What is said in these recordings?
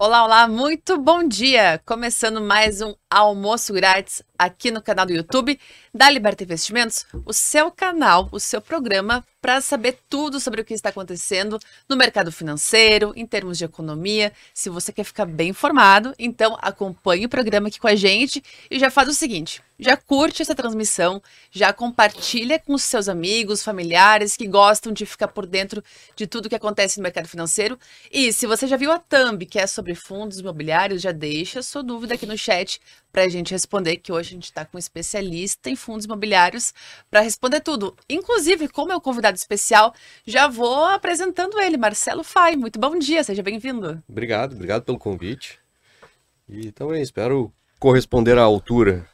Olá, olá, muito bom dia! Começando mais um almoço grátis aqui no canal do YouTube da Liberta Investimentos, o seu canal, o seu programa para saber tudo sobre o que está acontecendo no mercado financeiro, em termos de economia. Se você quer ficar bem informado, então acompanhe o programa aqui com a gente e já faz o seguinte: já curte essa transmissão, já compartilha com os seus amigos, familiares que gostam de ficar por dentro de tudo que acontece no mercado financeiro. E se você já viu a thumb, que é sobre fundos imobiliários, já deixa sua dúvida aqui no chat para a gente responder, que hoje a gente está com um especialista em fundos imobiliários para responder tudo. Inclusive, como é o convidado especial, já vou apresentando ele, Marcelo Fai. Muito bom dia, seja bem-vindo. Obrigado, obrigado pelo convite. E também espero corresponder à altura.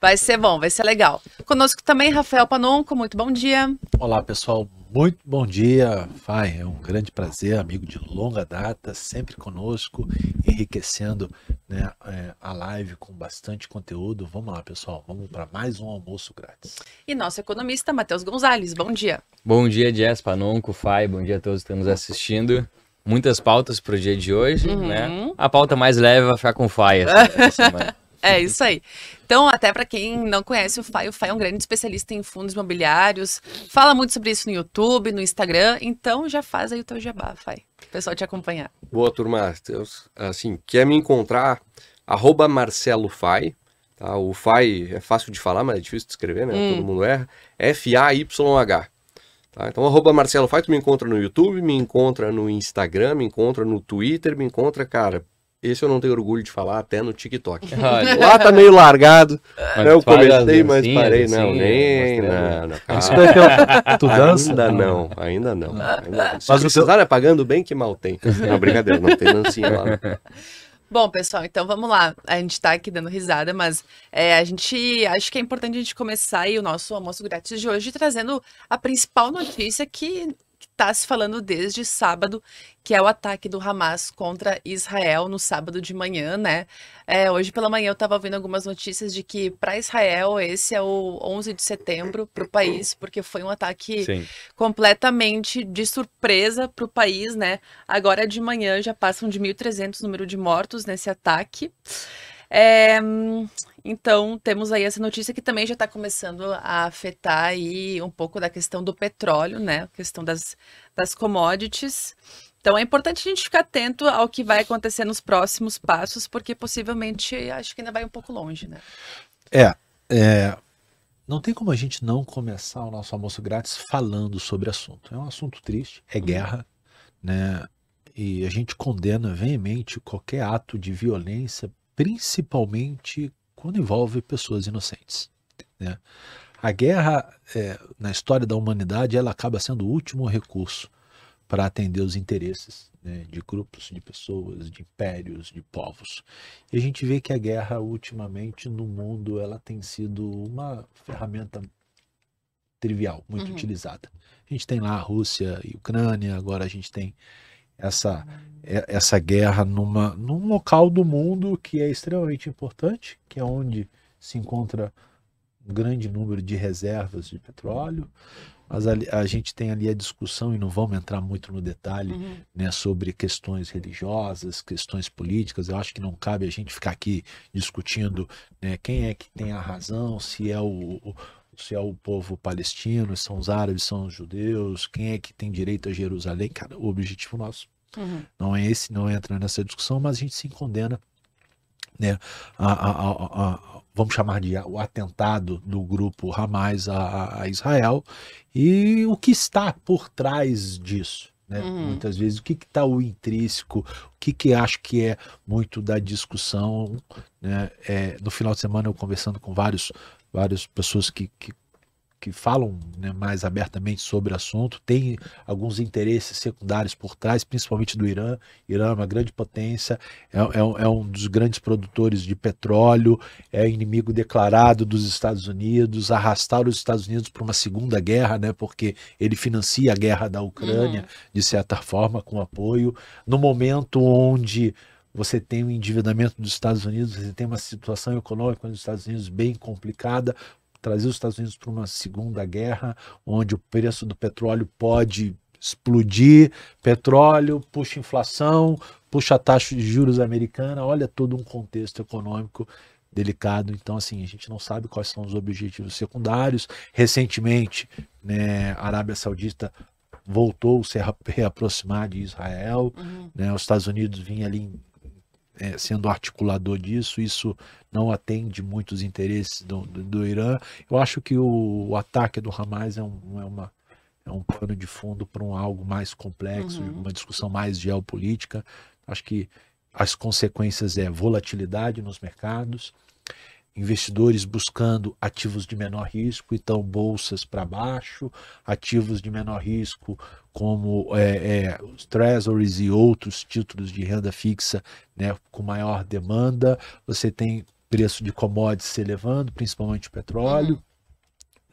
Vai ser bom, vai ser legal. Conosco também Rafael Panonco, muito bom dia. Olá, pessoal, muito bom dia. Fai, é um grande prazer, amigo de longa data, sempre conosco, enriquecendo né, é, a live com bastante conteúdo. Vamos lá, pessoal, vamos para mais um almoço grátis. E nosso economista, Matheus Gonzalez, bom dia. Bom dia, Jess Panonco, Fai, bom dia a todos que estão nos assistindo. Muitas pautas para o dia de hoje, Uhum. né? A pauta mais leve vai ficar com o Fai essa, essa semana. É isso aí. Então, até para quem não conhece o FAI, o FAI é um grande especialista em fundos imobiliários, fala muito sobre isso no YouTube, no Instagram, então já faz aí o teu jabá, FAI, o pessoal te acompanhar. Boa, turma. Assim, quer me encontrar? Arroba Marcelo Fai. Tá? O Fai é fácil de falar, mas é difícil de escrever, né? Todo mundo erra. F-A-Y-H. Tá? Então, arroba Marcelo Fai, tu me encontra no YouTube, me encontra no Instagram, me encontra no Twitter, me encontra, cara... Esse eu não tenho orgulho de falar, até no TikTok. Olha, Lá tá meio largado. Mas né? Eu comecei, mas parei. Não, assim, nem. Não, não, calma. Isso é que tu dança? Ainda não, ainda não. Ainda não. Se Mas o precisar, é pagando bem que mal tem. Não, brincadeira, não tem dancinha lá. não. Bom, pessoal, então vamos lá. A gente tá aqui dando risada, mas é, a gente acho que é importante a gente começar aí o nosso almoço grátis de hoje trazendo a principal notícia que está se falando desde sábado, que é o ataque do Hamas contra Israel no sábado de manhã, né? É, hoje pela manhã eu estava ouvindo algumas notícias de que para Israel esse é o 11 de setembro para o país, porque foi um ataque Sim. completamente de surpresa para o país, né? Agora de manhã já passam de 1.300 número de mortos nesse ataque. É, então temos aí essa notícia que também já está começando a afetar aí um pouco da questão do petróleo, né? A questão das, das commodities. Então é importante a gente ficar atento ao que vai acontecer nos próximos passos, porque possivelmente acho que ainda vai um pouco longe, né? É, é, não tem como a gente não começar o nosso almoço grátis falando sobre o assunto. É um assunto triste, é guerra, né? E a gente condena veemente qualquer ato de violência, principalmente quando envolve pessoas inocentes. Né? A guerra, é, na história da humanidade, ela acaba sendo o último recurso para atender os interesses né, de grupos, de pessoas, de impérios, de povos. E a gente vê que a guerra, ultimamente, no mundo, ela tem sido uma ferramenta trivial, muito Uhum. utilizada. A gente tem lá a Rússia e Ucrânia, agora a gente tem essa, é- essa guerra numa, num local do mundo que é extremamente importante, que é onde se encontra um grande número de reservas de petróleo, mas ali- a gente tem ali a discussão, e não vamos entrar muito no detalhe, Uhum. né, sobre questões religiosas, questões políticas. Eu acho que não cabe a gente ficar aqui discutindo né, quem é que tem a razão, se é o, o- se é o povo palestino, se são os árabes, são os judeus, quem é que tem direito a Jerusalém. Cara, o objetivo nosso Uhum. não é esse, não entra nessa discussão, mas a gente se condena, né, a, a- a- vamos chamar de o atentado do grupo Hamas a Israel e o que está por trás disso. Né? Uhum. Muitas vezes o que está o intrínseco, o que, que acho que é muito da discussão. Né? É, no final de semana eu conversando com vários, várias pessoas que, que, que falam né, mais abertamente sobre o assunto, tem alguns interesses secundários por trás, principalmente do Irã. Irã é uma grande potência, é, é um- é um dos grandes produtores de petróleo, é inimigo declarado dos Estados Unidos, arrastar os Estados Unidos para uma segunda guerra, né, porque ele financia a guerra da Ucrânia, Uhum. de certa forma, com apoio, no momento onde você tem o endividamento dos Estados Unidos, você tem uma situação econômica nos Estados Unidos bem complicada, trazer os Estados Unidos para uma segunda guerra, onde o preço do petróleo pode explodir, petróleo puxa inflação, puxa a taxa de juros americana, olha todo um contexto econômico delicado. Então, assim, a gente não sabe quais são os objetivos secundários. Recentemente, né, a Arábia Saudita voltou a se reaproximar de Israel, uhum. né, os Estados Unidos vinha ali é, sendo articulador disso, isso não atende muitos interesses do, do, do Irã. Eu acho que o, o, ataque do Hamas é, um, é, uma, é um pano de fundo para um algo mais complexo, uhum. uma discussão mais geopolítica. Acho que as consequências é volatilidade nos mercados, investidores buscando ativos de menor risco, então bolsas para baixo, ativos de menor risco como é, é, os treasuries e outros títulos de renda fixa né, com maior demanda. Você tem preço de commodities se elevando, principalmente petróleo.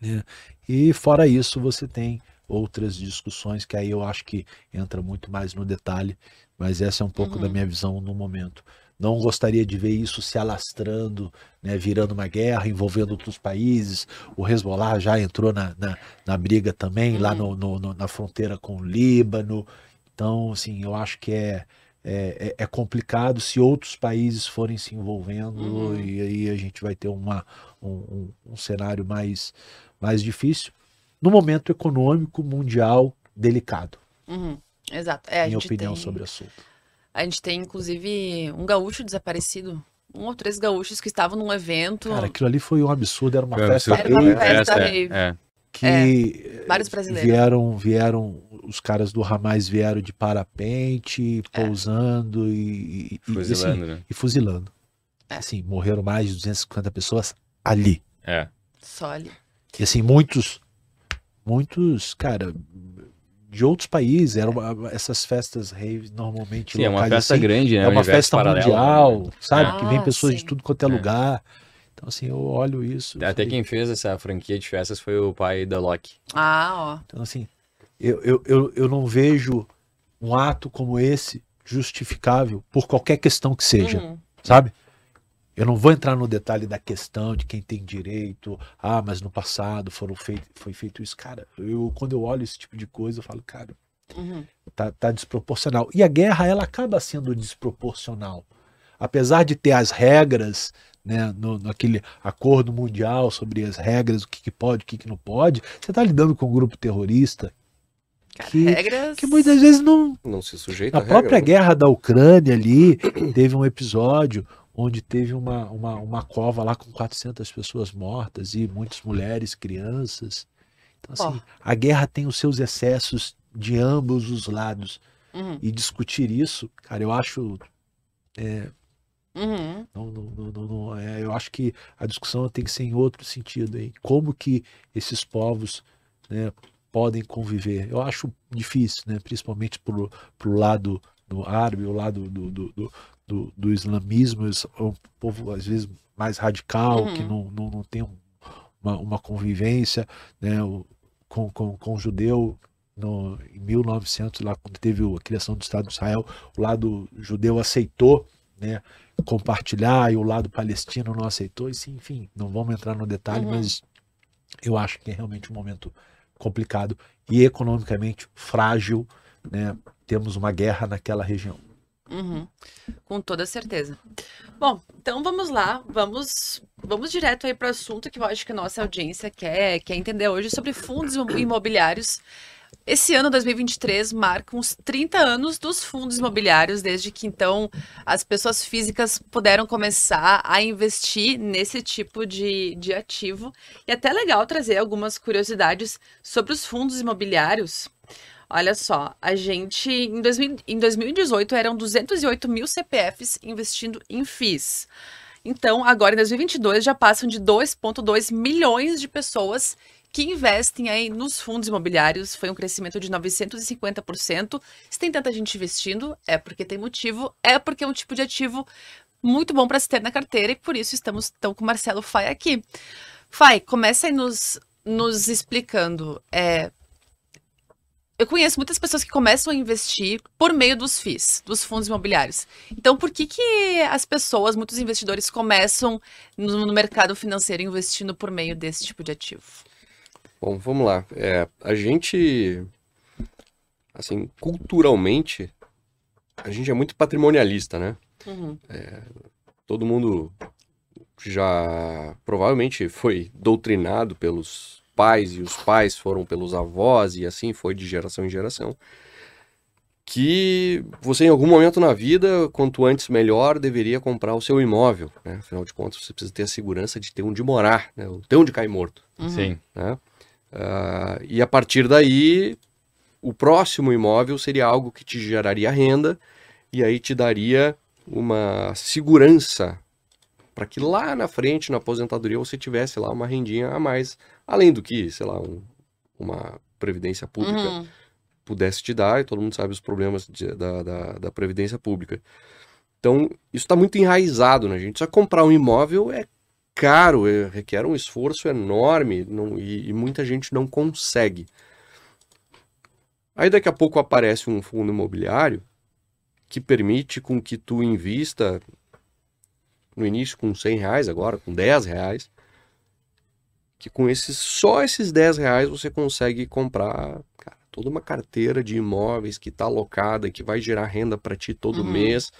Uhum. Né? E fora isso, você tem outras discussões que aí eu acho que entra muito mais no detalhe, mas essa é um pouco uhum. da minha visão no momento. Não gostaria de ver isso se alastrando, né, virando uma guerra, envolvendo outros países. O Hezbollah já entrou na, na, na briga também, uhum. lá no, no, na fronteira com o Líbano. Então, assim, eu acho que é, é, é, é complicado se outros países forem se envolvendo uhum. e aí a gente vai ter uma, um, um, um cenário mais, mais difícil no momento econômico mundial delicado. Uhum. Exato. É, minha opinião tem... sobre o assunto. A gente tem, inclusive, um gaúcho desaparecido. Um ou três gaúchos que estavam num evento. Cara, aquilo ali foi um absurdo, era uma festa. Era uma festa é, é. Que é, vários brasileiros. Vieram, vieram, os caras do Ramais vieram de parapente, é. pousando e, e, fuzilando, e, assim, né? e fuzilando. É. Assim, morreram mais de 250 pessoas ali. É. Só ali. E assim, muitos, muitos, cara, de outros países. Eram essas festas rave normalmente. Sim, é uma festa assim, grande, né? É uma festa paralelo, mundial, né? sabe? Ah, que vem pessoas sim. de tudo quanto é, é, lugar. Então, assim, eu olho isso. Até quem fez essa franquia de festas foi o pai da Loki. Ah, ó. Então, assim, eu, eu, eu, eu não vejo um ato como esse justificável por qualquer questão que seja, uhum. sabe? Eu não vou entrar no detalhe da questão de quem tem direito. Ah, mas no passado foram feito, foi feito isso. Cara, eu, quando eu olho esse tipo de coisa, eu falo, cara, uhum. tá, tá desproporcional. E a guerra, ela acaba sendo desproporcional. Apesar de ter as regras, né, no, naquele acordo mundial sobre as regras, o que, que pode, o que, que não pode, você está lidando com um grupo terrorista que, regras... que muitas vezes não. Não se sujeita a. A própria regra, guerra da Ucrânia ali teve um episódio onde teve uma, uma, uma cova lá com 400 pessoas mortas e muitas mulheres, crianças. Então, assim, oh. a guerra tem os seus excessos de ambos os lados. Uhum. E discutir isso, cara, eu acho. É, uhum. não, não, não, não, é, eu acho que a discussão tem que ser em outro sentido. Hein? Como que esses povos né, podem conviver? Eu acho difícil, né, principalmente para o lado do árabe, o lado do, do, do do, do islamismo, é um povo às vezes mais radical, uhum. que não, não, não tem uma, uma convivência né, com, com, com o judeu. No, em 1900, lá quando teve a criação do Estado de Israel, o lado judeu aceitou né, compartilhar e o lado palestino não aceitou. E, sim, enfim, não vamos entrar no detalhe, uhum. mas eu acho que é realmente um momento complicado e economicamente frágil. Né? Temos uma guerra naquela região. Uhum. Com toda certeza. Bom, então vamos lá, vamos vamos direto aí para o assunto que eu acho que a nossa audiência quer, quer entender hoje sobre fundos imobiliários. Esse ano 2023 marca uns 30 anos dos fundos imobiliários, desde que então as pessoas físicas puderam começar a investir nesse tipo de, de ativo. E é até legal trazer algumas curiosidades sobre os fundos imobiliários, Olha só, a gente, em, 2000, em 2018, eram 208 mil CPFs investindo em FIIs. Então, agora em 2022, já passam de 2,2 milhões de pessoas que investem aí nos fundos imobiliários. Foi um crescimento de 950%. Se tem tanta gente investindo, é porque tem motivo, é porque é um tipo de ativo muito bom para se ter na carteira e por isso estamos tão com o Marcelo Fai aqui. Fai, começa aí nos, nos explicando é, eu conheço muitas pessoas que começam a investir por meio dos FIIs, dos fundos imobiliários. Então, por que, que as pessoas, muitos investidores, começam no, no mercado financeiro investindo por meio desse tipo de ativo? Bom, vamos lá. É, a gente, assim, culturalmente, a gente é muito patrimonialista, né? Uhum. Todo mundo já provavelmente foi doutrinado pelos pais e os pais foram pelos avós e assim foi de geração em geração. Que você em algum momento na vida, quanto antes melhor, deveria comprar o seu imóvel, né? Afinal de contas, você precisa ter a segurança de ter onde morar, né? ter onde cair morto Uhum. Sim. né? Ah, e a partir daí, o próximo imóvel seria algo que te geraria renda e aí te daria uma segurança para que lá na frente, na aposentadoria, você tivesse lá uma rendinha a mais, além do que, sei lá, um- uma previdência pública Uhum. pudesse te dar, e todo mundo sabe os problemas de- da, da, da previdência pública. Então, isso está muito enraizado na gente. Só comprar um imóvel é caro, é- requer um esforço enorme não- e, e muita gente não consegue. Aí daqui a pouco aparece um fundo imobiliário que permite com que tu invista no início com 100 reais, agora com 10 reais, que com esses só esses 10 reais você consegue comprar cara, toda uma carteira de imóveis que está alocada, que vai gerar renda para ti todo Uhum. mês.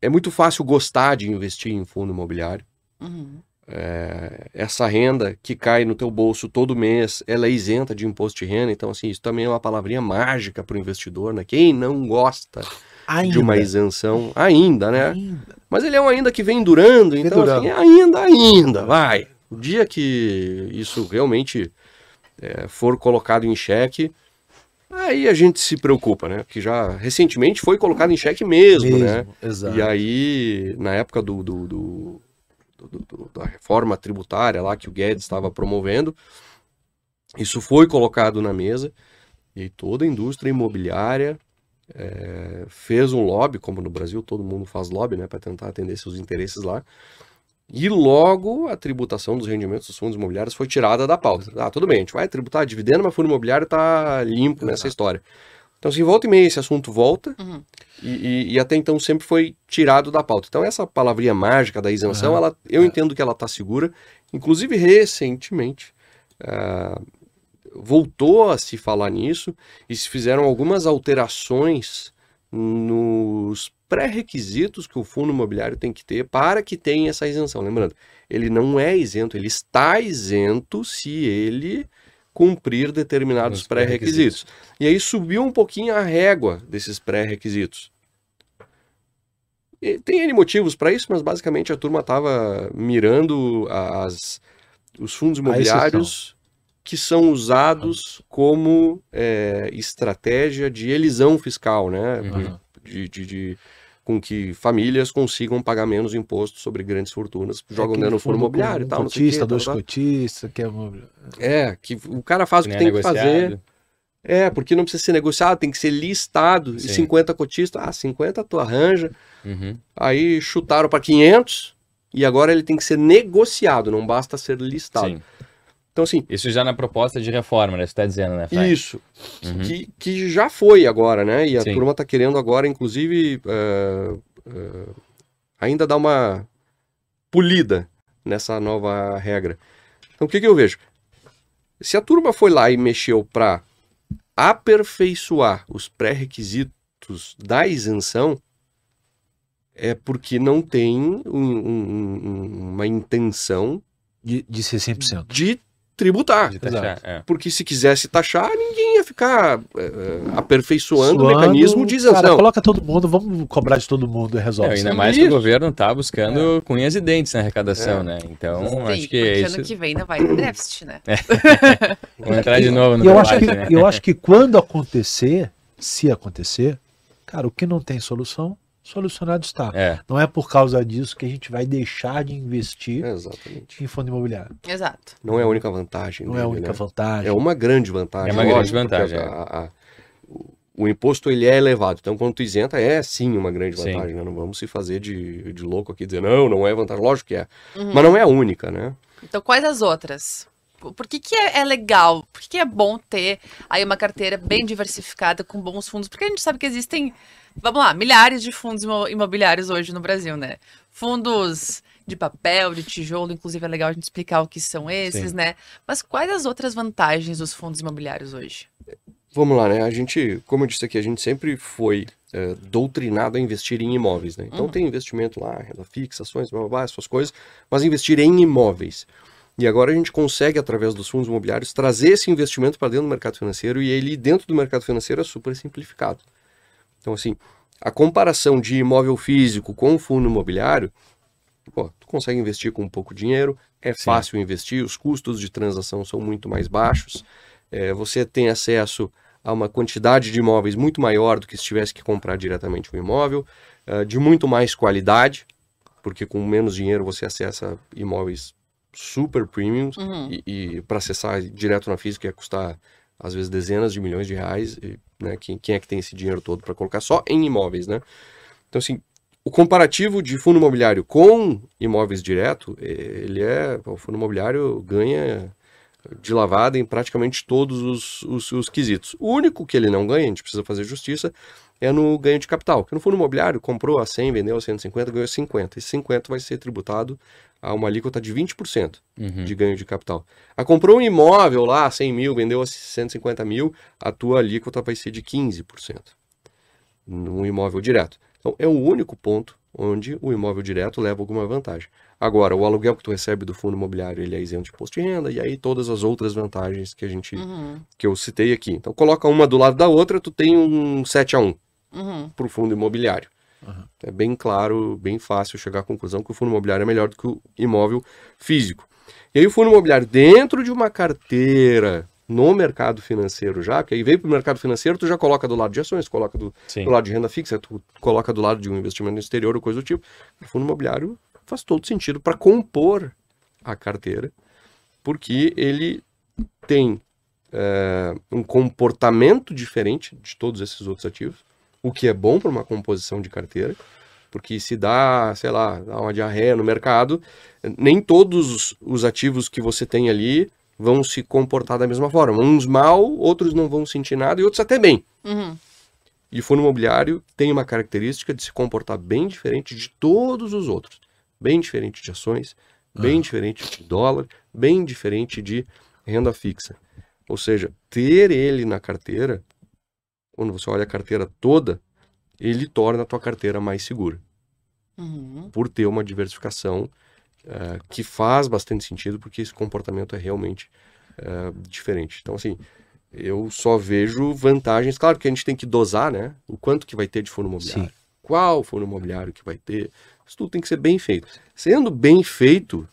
É muito fácil gostar de investir em fundo imobiliário. Uhum. É, essa renda que cai no teu bolso todo mês, ela é isenta de imposto de renda. Então, assim, isso também é uma palavrinha mágica para o investidor, né? Quem não gosta Ainda. de uma isenção, ainda, né? Ainda. Mas ele é um ainda que vem durando, então durando. assim, ainda, ainda, vai. O dia que isso realmente é, for colocado em xeque, aí a gente se preocupa, né? Que já recentemente foi colocado em xeque mesmo, né? Mesmo, Exato. E aí, na época do, do- do- do- da reforma tributária lá que o Guedes estava promovendo, isso foi colocado na mesa e toda a indústria imobiliária eh, fez um lobby, como no Brasil todo mundo faz lobby, né, para tentar atender seus interesses lá. E logo a tributação dos rendimentos dos fundos imobiliários foi tirada da pauta. Ah, tudo bem, a gente vai tributar dividendo, mas fundo imobiliário está limpo nessa Exato. história. Então, assim, volta e meia esse assunto volta, Uhum. e, e- e até então sempre foi tirado da pauta. Então, essa palavrinha mágica da isenção, Aham. ela, eu É. entendo que ela está segura. Inclusive, recentemente, ah, voltou a se falar nisso e se fizeram algumas alterações nos pré-requisitos que o fundo imobiliário tem que ter para que tenha essa isenção. Lembrando, ele não é isento, ele está isento se ele cumprir determinados Os pré-requisitos. E aí subiu um pouquinho a régua desses pré-requisitos. Tem N motivos para isso, mas basicamente a turma estava mirando as, os fundos imobiliários que são usados como é, estratégia de elisão fiscal, né? Uhum. De, de- de- com que famílias consigam pagar menos imposto sobre grandes fortunas, jogam Aquele dentro do fundo imobiliário e tal. um cotista, dois cotistas, que é. É, que o cara faz o que tem é que fazer. É, porque não precisa ser negociado, tem que ser listado. E Sim. 50 cotistas, ah, 50 tu arranja. Uhum. Aí chutaram para 500 e agora ele tem que ser negociado, não basta ser listado. Sim. Então, assim, Isso já na proposta de reforma, né? Você tá dizendo, né, Fai? isso, Uhum. que, que já foi agora, né? E a Sim. turma tá querendo agora, inclusive, eh, eh, ainda dar uma polida nessa nova regra. Então, o que, que eu vejo? Se a turma foi lá e mexeu para aperfeiçoar os pré-requisitos da isenção, é porque não tem um- um- um- uma intenção De, de ser 100%. de tributar. De taxar, é. Porque se quisesse taxar, ninguém ia ficar eh, eh, aperfeiçoando o Suando, mecanismo de Cara, isenção. coloca todo mundo, vamos cobrar de todo mundo e resolve. É, isso ainda mais que o governo tá buscando cunhas e dentes na arrecadação, É. né? Então, Sim, acho que é ano isso. que vem ainda vai ter déficit, né? Vamos entrar de novo no eu acho, debate, que, né? eu acho que quando acontecer, se acontecer, cara, o que não tem solução, solucionado está. É, Não é por causa disso que a gente vai deixar de investir Exatamente. em fundo imobiliário. Exato. Não é a única vantagem. Não é a dele, única né? vantagem. É uma grande vantagem. É uma grande vantagem, a- a- a- o- imposto ele é elevado. Então, quando tu isenta, é sim uma grande vantagem. né? Não vamos se fazer de, de louco aqui, dizer, não, não é vantagem. Lógico que é. Uhum. Mas não é a única, né? Então, quais as outras? Por por que, que é, é legal? Por que, que é bom ter aí uma carteira bem diversificada com bons fundos? Porque a gente sabe que existem, vamos lá, milhares de fundos imo- imobiliários hoje no Brasil, né? Fundos de papel, de tijolo, inclusive é legal a gente explicar o que são esses, Sim. né? Mas quais as outras vantagens dos fundos imobiliários hoje? vamos lá, né? A gente, como eu disse aqui, a gente sempre foi é, doutrinado a investir em imóveis, né? Então Uhum. tem investimento lá, renda fixa, ações, blá, blá, blá, essas coisas, mas investir em imóveis. E agora a gente consegue, através dos fundos imobiliários, trazer esse investimento para dentro do mercado financeiro e ele, dentro do mercado financeiro, é super simplificado. Então, assim, a comparação de imóvel físico com fundo imobiliário, pô, tu consegue investir com pouco dinheiro, é Sim. fácil investir, os custos de transação são muito mais baixos, é, você tem acesso a uma quantidade de imóveis muito maior do que se tivesse que comprar diretamente um imóvel, é, de muito mais qualidade, porque com menos dinheiro você acessa imóveis super premiums Uhum. e, e para acessar direto na física ia custar às vezes dezenas de milhões de reais, e, né? Quem, quem é que tem esse dinheiro todo para colocar só em imóveis, né? Então assim, o comparativo de fundo imobiliário com imóveis direto, ele é o fundo imobiliário ganha de lavada em praticamente todos os, os, os quesitos. O único que ele não ganha, a gente precisa fazer justiça, é no ganho de capital. Que no fundo imobiliário comprou a 100, vendeu a 150, ganhou 50. Esse 50 vai ser tributado a uma alíquota de 20% Uhum. de ganho de capital. A comprou um imóvel lá, 100 mil, vendeu a 150 mil, a tua alíquota vai ser de 15% no imóvel direto. Então é o único ponto onde o imóvel direto leva alguma vantagem. Agora, o aluguel que tu recebe do fundo imobiliário, ele é isento de imposto de renda, e aí todas as outras vantagens que a gente Uhum. que eu citei aqui. Então coloca uma do lado da outra, tu tem um 7 a 1 Uhum. para o fundo imobiliário. Uhum. É bem claro, bem fácil chegar à conclusão que o fundo imobiliário é melhor do que o imóvel físico. E aí o fundo imobiliário dentro de uma carteira no mercado financeiro já, porque aí veio para o mercado financeiro, tu já coloca do lado de ações, coloca do, do lado de renda fixa, tu coloca do lado de um investimento no exterior ou coisa do tipo. O fundo imobiliário faz todo sentido para compor a carteira, porque ele tem é, um comportamento diferente de todos esses outros ativos, o que é bom para uma composição de carteira, porque se dá, sei lá, dá uma diarreia no mercado, nem todos os ativos que você tem ali vão se comportar da mesma forma. Uns mal, outros não vão sentir nada e outros até bem. Uhum. E o fundo imobiliário tem uma característica de se comportar bem diferente de todos os outros. Bem diferente de ações, bem diferente de dólar, bem diferente de renda fixa. Ou seja, ter ele na carteira, quando você olha a carteira toda, ele torna a tua carteira mais segura, Uhum. por ter uma diversificação eh, que faz bastante sentido, porque esse comportamento é realmente eh, diferente. Então, assim, eu só vejo vantagens. Claro que a gente tem que dosar, né? O quanto que vai ter de fundo imobiliário. Sim. Qual fundo imobiliário que vai ter. Isso tudo tem que ser bem feito. Sendo bem feito,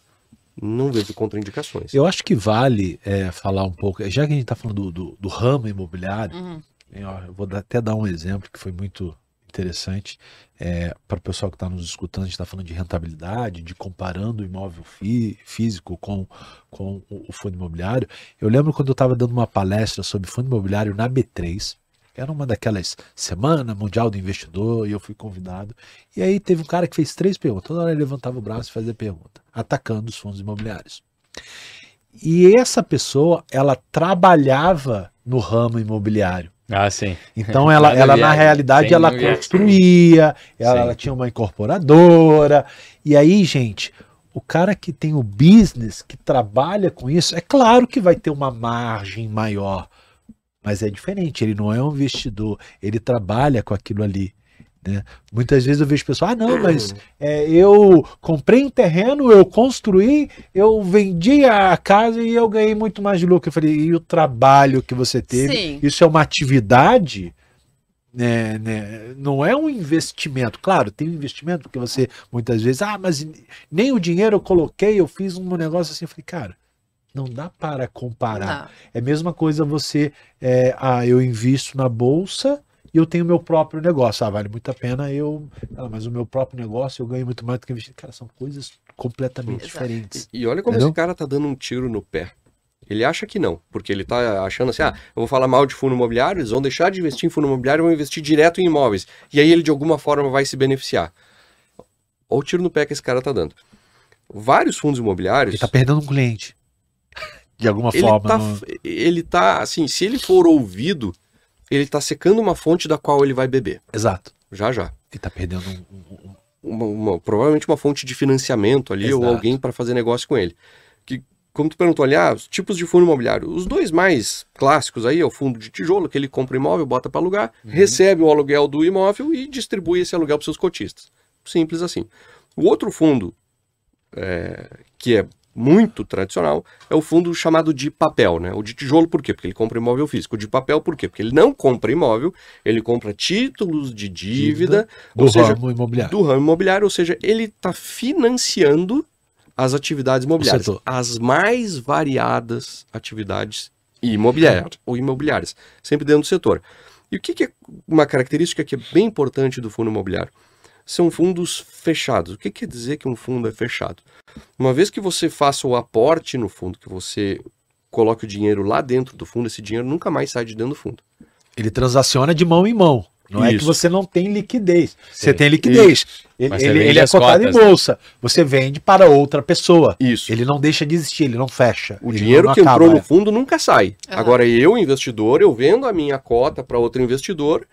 não vejo contraindicações. Eu acho que vale é, falar um pouco, já que a gente está falando do, do- do ramo imobiliário, Uhum. Eu vou até dar um exemplo que foi muito interessante para o pessoal que está nos escutando. A gente está falando de rentabilidade, de comparando o imóvel fí- físico com, com o fundo imobiliário. Eu lembro quando eu estava dando uma palestra sobre fundo imobiliário na B3. Era uma daquelas Semana Mundial do Investidor e eu fui convidado. E aí teve um cara que fez três perguntas. Toda hora ele levantava o braço e fazia pergunta, atacando os fundos imobiliários. E essa pessoa, ela trabalhava no ramo imobiliário. Ah, sim. Então ela, ela na viagem, realidade, sem ela viagem. construía, ela, ela tinha uma incorporadora. E aí, gente, o cara que tem o business, que trabalha com isso, é claro que vai ter uma margem maior. Mas é diferente, ele não é um investidor, ele trabalha com aquilo ali. Né? Muitas vezes eu vejo pessoas, ah, não, mas é, eu comprei um terreno, eu construí, eu vendi a casa e eu ganhei muito mais de lucro. Eu falei, e o trabalho que você teve? Sim. Isso é uma atividade, né, né, não é um investimento. Claro, tem um investimento porque você muitas vezes, ah, mas nem o dinheiro eu coloquei, eu fiz um negócio assim. Eu falei, cara, não dá para comparar. Não. É a mesma coisa você, é, ah, eu invisto na bolsa e eu tenho meu próprio negócio. Ah, vale muito a pena eu, ah, mas o meu próprio negócio eu ganho muito mais do que investir. Cara, são coisas completamente Exato. diferentes. E olha como Entendeu? esse cara tá dando um tiro no pé. Ele acha que não, porque ele tá achando assim, ah, eu vou falar mal de fundo imobiliário, eles vão deixar de investir em fundo imobiliário e vão investir direto em imóveis. E aí ele de alguma forma vai se beneficiar. Olha o tiro no pé que esse cara tá dando. Vários fundos imobiliários, Ele tá perdendo um cliente. De alguma ele forma. tá, não- ele tá, assim, se ele for ouvido, ele tá secando uma fonte da qual ele vai beber. Exato. Já, já. Ele tá perdendo um- um- um, uma- uma- provavelmente uma fonte de financiamento ali ou Exato. alguém para fazer negócio com ele. Que como tu perguntou ali, ah, os tipos de fundo imobiliário. Os dois mais clássicos aí é o fundo de tijolo, que ele compra imóvel, bota para alugar, uhum. recebe o aluguel do imóvel e distribui esse aluguel para seus cotistas. Simples assim. O outro fundo, é, que é muito tradicional, é o fundo chamado de papel, né? O de tijolo, por quê? Porque ele compra imóvel físico. O de papel, por quê? Porque ele não compra imóvel, ele compra títulos de dívida, dívida do seja, ramo imobiliário. Do ramo imobiliário, ou seja, ele está financiando as atividades imobiliárias. As mais variadas atividades imobiliárias, ou imobiliárias, sempre dentro do setor. E o que, que é uma característica que é bem importante do fundo imobiliário? São fundos fechados. O que quer dizer que um fundo é fechado? Uma vez que você faça o aporte no fundo, que você coloque o dinheiro lá dentro do fundo, esse dinheiro nunca mais sai de dentro do fundo. Ele transaciona de mão em mão. Não Isso. é que você não tem liquidez. Sim. Você tem liquidez. Isso. Ele, ele, ele é cotado cotas, em né? bolsa. Né? Você vende para outra pessoa. Isso. Ele não deixa de existir, ele não fecha. O dinheiro que acaba, entrou no é. fundo nunca sai. Uhum. Agora, eu, investidor, eu vendo a minha cota para outro investidor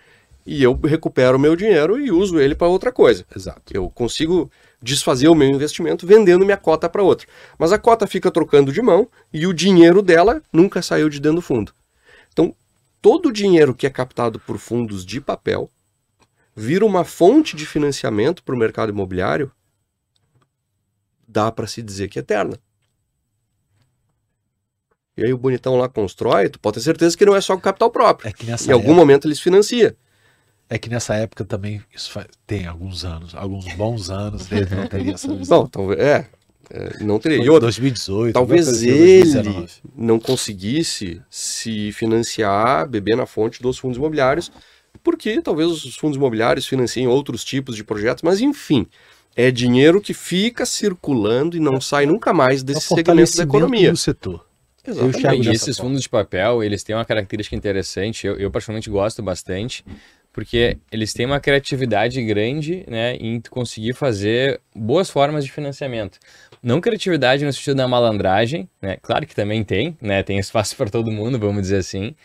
e eu recupero o meu dinheiro e uso ele para outra coisa. Exato. Eu consigo desfazer o meu investimento vendendo minha cota para outra. Mas a cota fica trocando de mão e o dinheiro dela nunca saiu de dentro do fundo. Então, todo o dinheiro que é captado por fundos de papel vira uma fonte de financiamento para o mercado imobiliário, dá para se dizer que é eterna. E aí o bonitão lá constrói, tu pode ter certeza que não é só com capital próprio. É em algum época, momento eles financiam. É que nessa época também, isso faz, tem alguns anos, alguns bons anos, desde não teria essa visão. Não, talvez, é, é, não teria. Foi 2018. Talvez assim, ele 2019. não conseguisse se financiar, beber na fonte dos fundos imobiliários, porque talvez os fundos imobiliários financiem outros tipos de projetos, mas enfim, é dinheiro que fica circulando e não sai nunca mais desse é segmento da economia. do setor. Exatamente. E esses fundos de papel, eles têm uma característica interessante, eu, eu particularmente gosto bastante, porque eles têm uma criatividade grande né, em conseguir fazer boas formas de financiamento. Não criatividade no sentido da malandragem, né? Claro que também tem, né? Tem espaço para todo mundo, vamos dizer assim.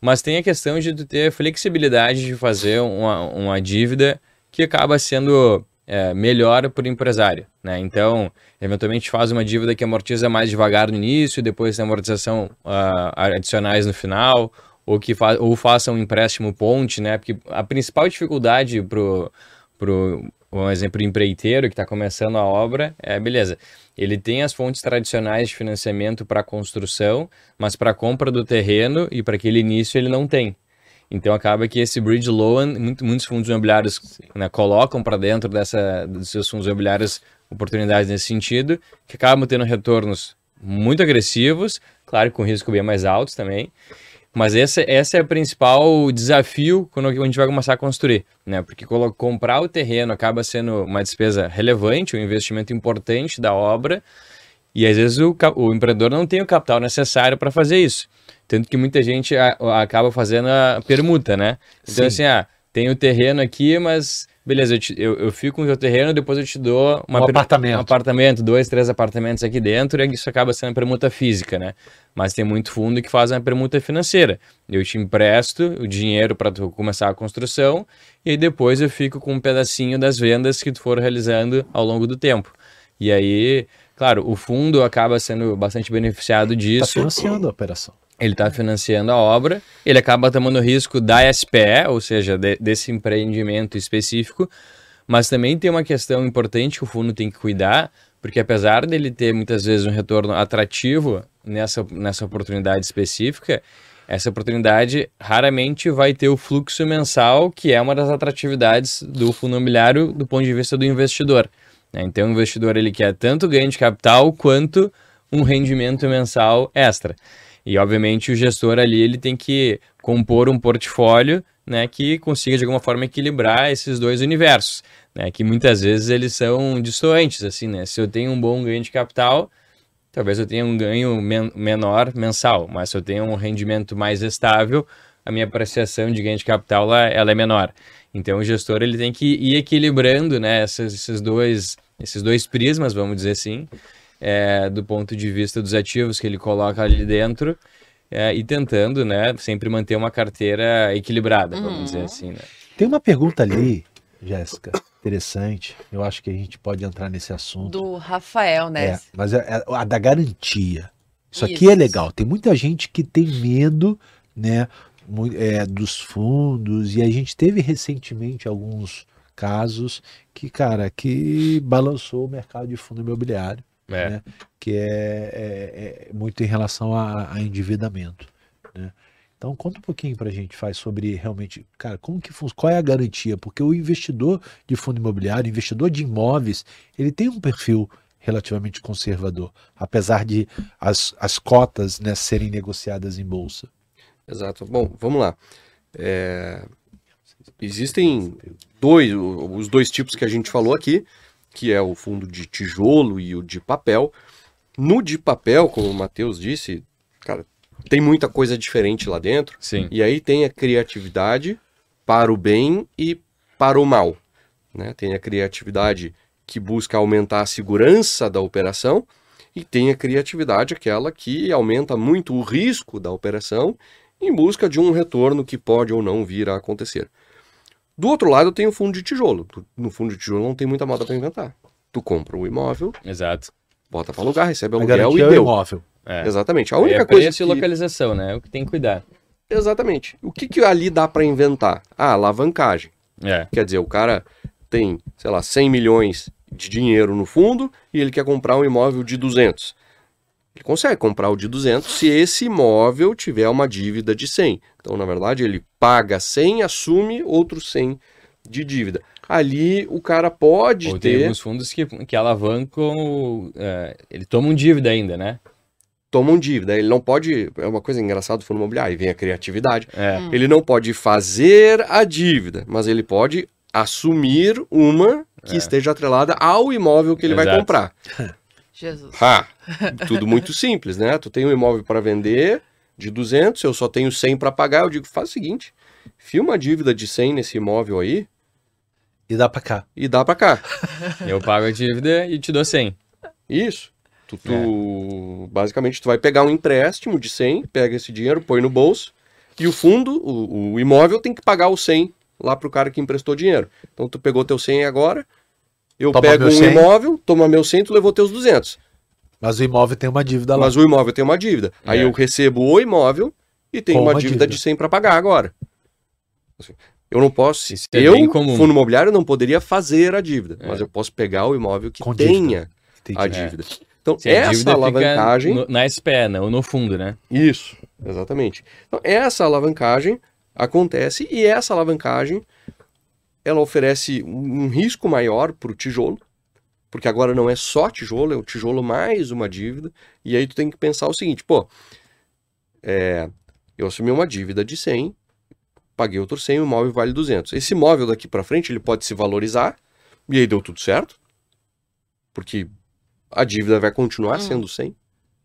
Mas tem a questão de ter flexibilidade de fazer uma, uma dívida que acaba sendo é, melhor para o empresário. Né? Então, eventualmente faz uma dívida que amortiza mais devagar no início, depois tem amortização uh, adicionais no final, ou que fa ou faça um empréstimo ponte, né? Porque a principal dificuldade pro, pro um exemplo empreiteiro que está começando a obra é beleza. Ele tem as fontes tradicionais de financiamento para construção, mas para compra do terreno e para aquele início ele não tem. Então acaba que esse bridge loan, muito, muitos fundos imobiliários né, colocam para dentro dessa, dos seus fundos imobiliários oportunidades nesse sentido, que acabam tendo retornos muito agressivos, claro, com risco bem mais altos também. Mas esse, esse é o principal desafio quando a gente vai começar a construir, né? Porque comprar o terreno acaba sendo uma despesa relevante, um investimento importante da obra, e às vezes o, o empreendedor não tem o capital necessário para fazer isso. Tanto que muita gente a, acaba fazendo a permuta, né? Então, Sim. assim, ah, tem o terreno aqui, mas beleza, eu, te, eu, eu, fico com o teu terreno, depois eu te dou uma, um apartamento. um apartamento, dois, três apartamentos aqui dentro, e isso acaba sendo permuta física, né? Mas tem muito fundo que faz uma permuta financeira. Eu te empresto o dinheiro para tu começar a construção, e aí depois eu fico com um pedacinho das vendas que tu for realizando ao longo do tempo. E aí, claro, o fundo acaba sendo bastante beneficiado disso. Está financiando a operação ele está financiando a obra, ele acaba tomando risco da SPE, ou seja, de, desse empreendimento específico, mas também tem uma questão importante que o fundo tem que cuidar, porque apesar dele ter muitas vezes um retorno atrativo nessa, nessa oportunidade específica, essa oportunidade raramente vai ter o fluxo mensal, que é uma das atratividades do fundo imobiliário do ponto de vista do investidor. Né? Então, o investidor ele quer tanto ganho de capital quanto um rendimento mensal extra. E obviamente o gestor ali ele tem que compor um portfólio né, que consiga de alguma forma equilibrar esses dois universos, né, que muitas vezes eles são distantes, assim, né? Se eu tenho um bom ganho de capital, talvez eu tenha um ganho men menor mensal, mas se eu tenho um rendimento mais estável, a minha apreciação de ganho de capital ela, ela é menor. Então o gestor ele tem que ir equilibrando, né, esses, esses dois esses dois prismas, vamos dizer assim, é, do ponto de vista dos ativos que ele coloca ali dentro é, e tentando, né, sempre manter uma carteira equilibrada, vamos uhum. dizer assim, né? Tem uma pergunta ali Jéssica, interessante. Eu acho que a gente pode entrar nesse assunto. Do Rafael, né? É, mas é, é a da garantia. Isso, Isso aqui é legal. Tem muita gente que tem medo, né, é, dos fundos e a gente teve recentemente alguns casos que, cara, que balançou o mercado de fundo imobiliário, é. né, que é, é, é, muito em relação a, a endividamento, né? Então conta um pouquinho para a gente, faz sobre realmente, cara, como que funciona, qual é a garantia? Porque o investidor de fundo imobiliário, investidor de imóveis, ele tem um perfil relativamente conservador, apesar de as, as cotas né, serem negociadas em bolsa. Exato. Bom, vamos lá. É... Existem dois, os dois tipos que a gente falou aqui, que é o fundo de tijolo e o de papel. No de papel, como o Matheus disse, cara, tem muita coisa diferente lá dentro. Sim. E aí tem a criatividade para o bem e para o mal. Né? Tem a criatividade que busca aumentar a segurança da operação e tem a criatividade, aquela que aumenta muito o risco da operação em busca de um retorno que pode ou não vir a acontecer. Do outro lado, tem o fundo de tijolo. No fundo de tijolo não tem muita moda para inventar. Tu compra um imóvel, Exato. bota para alugar, recebe aluguel e é deu. imóvel. É. Exatamente. A única é coisa preço que... e localização, né? É o que tem que cuidar. Exatamente. O que, que ali dá para inventar? Ah, alavancagem. É. Quer dizer, o cara tem, sei lá, 100 milhões de dinheiro no fundo e ele quer comprar um imóvel de 200. Ele consegue comprar o de 200 se esse imóvel tiver uma dívida de 100. Então, na verdade, ele paga 100, assume outros 100 de dívida. Ali o cara pode Ou ter. Tem alguns fundos que, que alavancam. É, ele toma um dívida ainda, né? tomam dívida. Ele não pode. É uma coisa engraçada do fundo imobiliário, vem a criatividade. É. Hum. Ele não pode fazer a dívida, mas ele pode assumir uma que é. esteja atrelada ao imóvel que ele Exato. vai comprar. Jesus. Ha, tudo muito simples, né? Tu tem um imóvel para vender de 200, eu só tenho 100 para pagar, eu digo, faz o seguinte, filma uma dívida de 100 nesse imóvel aí. E dá para cá. E dá para cá. eu pago a dívida e te dou 100. Isso. Tu, tu é. basicamente tu vai pegar um empréstimo de 100, pega esse dinheiro, põe no bolso e o fundo, o, o imóvel tem que pagar o 100 lá pro cara que emprestou dinheiro. Então tu pegou teu 100 agora, eu toma pego um 100. imóvel, toma meu 100, tu levou teus 200. Mas o imóvel tem uma dívida lá. Mas o imóvel tem uma dívida. É. Aí eu recebo o imóvel e tenho uma, uma dívida, dívida, de 100 para pagar agora. Assim, eu não posso, Isso é eu, fundo imobiliário, não poderia fazer a dívida, é. mas eu posso pegar o imóvel que Com tenha dívida. a dívida. É. Então, Sim, essa alavancagem. No, na SPE, não no fundo, né? Isso, exatamente. Então, essa alavancagem acontece e essa alavancagem ela oferece um risco maior para o tijolo, porque agora não é só tijolo, é o tijolo mais uma dívida, e aí tu tem que pensar o seguinte, pô, é, eu assumi uma dívida de 100, paguei outro 100, o imóvel vale 200. Esse imóvel daqui para frente, ele pode se valorizar, e aí deu tudo certo, porque a dívida vai continuar hum. sendo 100,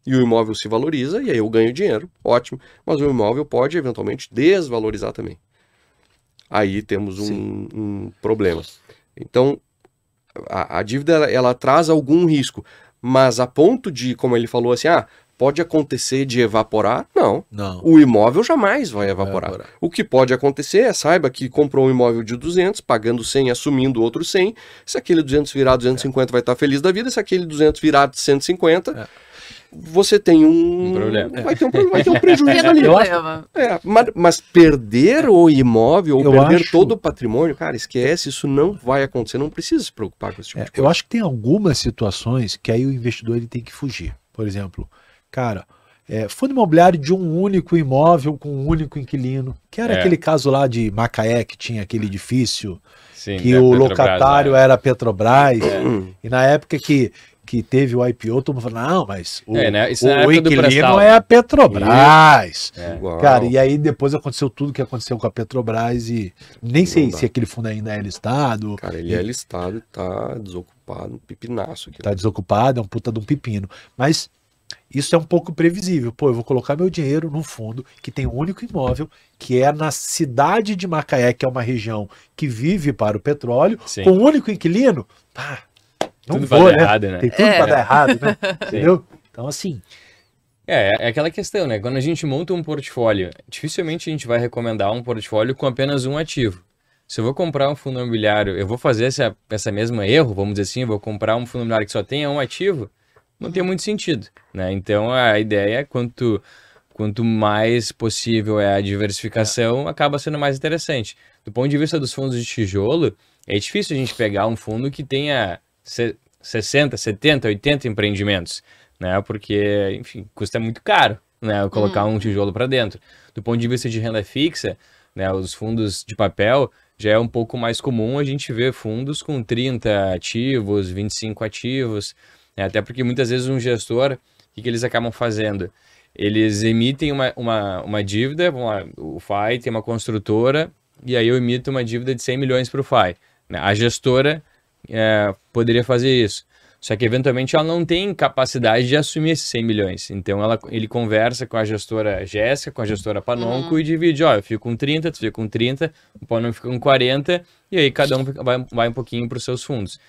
e o imóvel se valoriza, e aí eu ganho dinheiro, ótimo, mas o imóvel pode eventualmente desvalorizar também. Aí temos um, um problema. Então, a, a dívida ela, ela, traz algum risco, mas a ponto de, como ele falou assim, ah, pode acontecer de evaporar? Não. Não. O imóvel jamais vai evaporar. vai evaporar. O que pode acontecer é, saiba que comprou um imóvel de 200, pagando 100, assumindo outro 100. Se aquele 200 virar 250, é. vai estar feliz da vida. Se aquele 200 virar 150, é você tem um, um problema. Vai ter um, vai ter um prejuízo ali. É, mas, mas, perder o imóvel ou eu perder acho... todo o patrimônio, cara, esquece, isso não vai acontecer, não precisa se preocupar com esse tipo é, de coisa. Eu acho que tem algumas situações que aí o investidor ele tem que fugir. Por exemplo, cara, é, fundo imobiliário de um único imóvel com um único inquilino, que era é. aquele caso lá de Macaé que tinha aquele edifício Sim, que o Petrobras, locatário é. era Petrobras, é. e na época que que teve o IPO, todo mundo falou, não, mas o, é, né? o inquilino é a Petrobras. É. Cara, e aí depois aconteceu tudo que aconteceu com a Petrobras e nem não sei dá. se aquele fundo ainda é listado. Cara, ele e... é listado e tá desocupado, um pipinaço. Aqui, tá desocupado, é um puta de um pepino. Mas isso é um pouco previsível. Pô, eu vou colocar meu dinheiro num fundo que tem um único imóvel, que é na cidade de Macaé, que é uma região que vive para o petróleo, Sim. com um único inquilino. Pá, tudo vou, vai dar né? errado, né? Tem tudo é. para dar errado, né? Entendeu? Então, assim. É, é aquela questão, né? Quando a gente monta um portfólio, dificilmente a gente vai recomendar um portfólio com apenas um ativo. se eu vou comprar um fundo imobiliário, eu vou fazer essa, essa mesma erro, vamos dizer assim, eu vou comprar um fundo imobiliário que só tenha um ativo, não tem muito sentido, né? Então a ideia é quanto quanto mais possível é a diversificação, é. acaba sendo mais interessante. Do ponto de vista dos fundos de tijolo, é difícil a gente pegar um fundo que tenha 60, 70, 80 empreendimentos, né? Porque, enfim, custa muito caro, né? Colocar uhum. um tijolo para dentro. Do ponto de vista de renda fixa, né? Os fundos de papel já é um pouco mais comum a gente ver fundos com 30 ativos, 25 ativos, né? até porque muitas vezes um gestor, o que, que eles acabam fazendo? Eles emitem uma, uma, uma dívida, uma, o FAI tem uma construtora, e aí eu emito uma dívida de 100 milhões para o FAI. Né? A gestora é, poderia fazer isso. Só que eventualmente ela não tem capacidade de assumir esses 100 milhões. Então ela, ele conversa com a gestora Jéssica, com a gestora Panonco uhum. e divide: ó, eu fico com 30, tu fica com 30, o Panonco fica com 40, e aí cada um vai, vai um pouquinho para os seus fundos.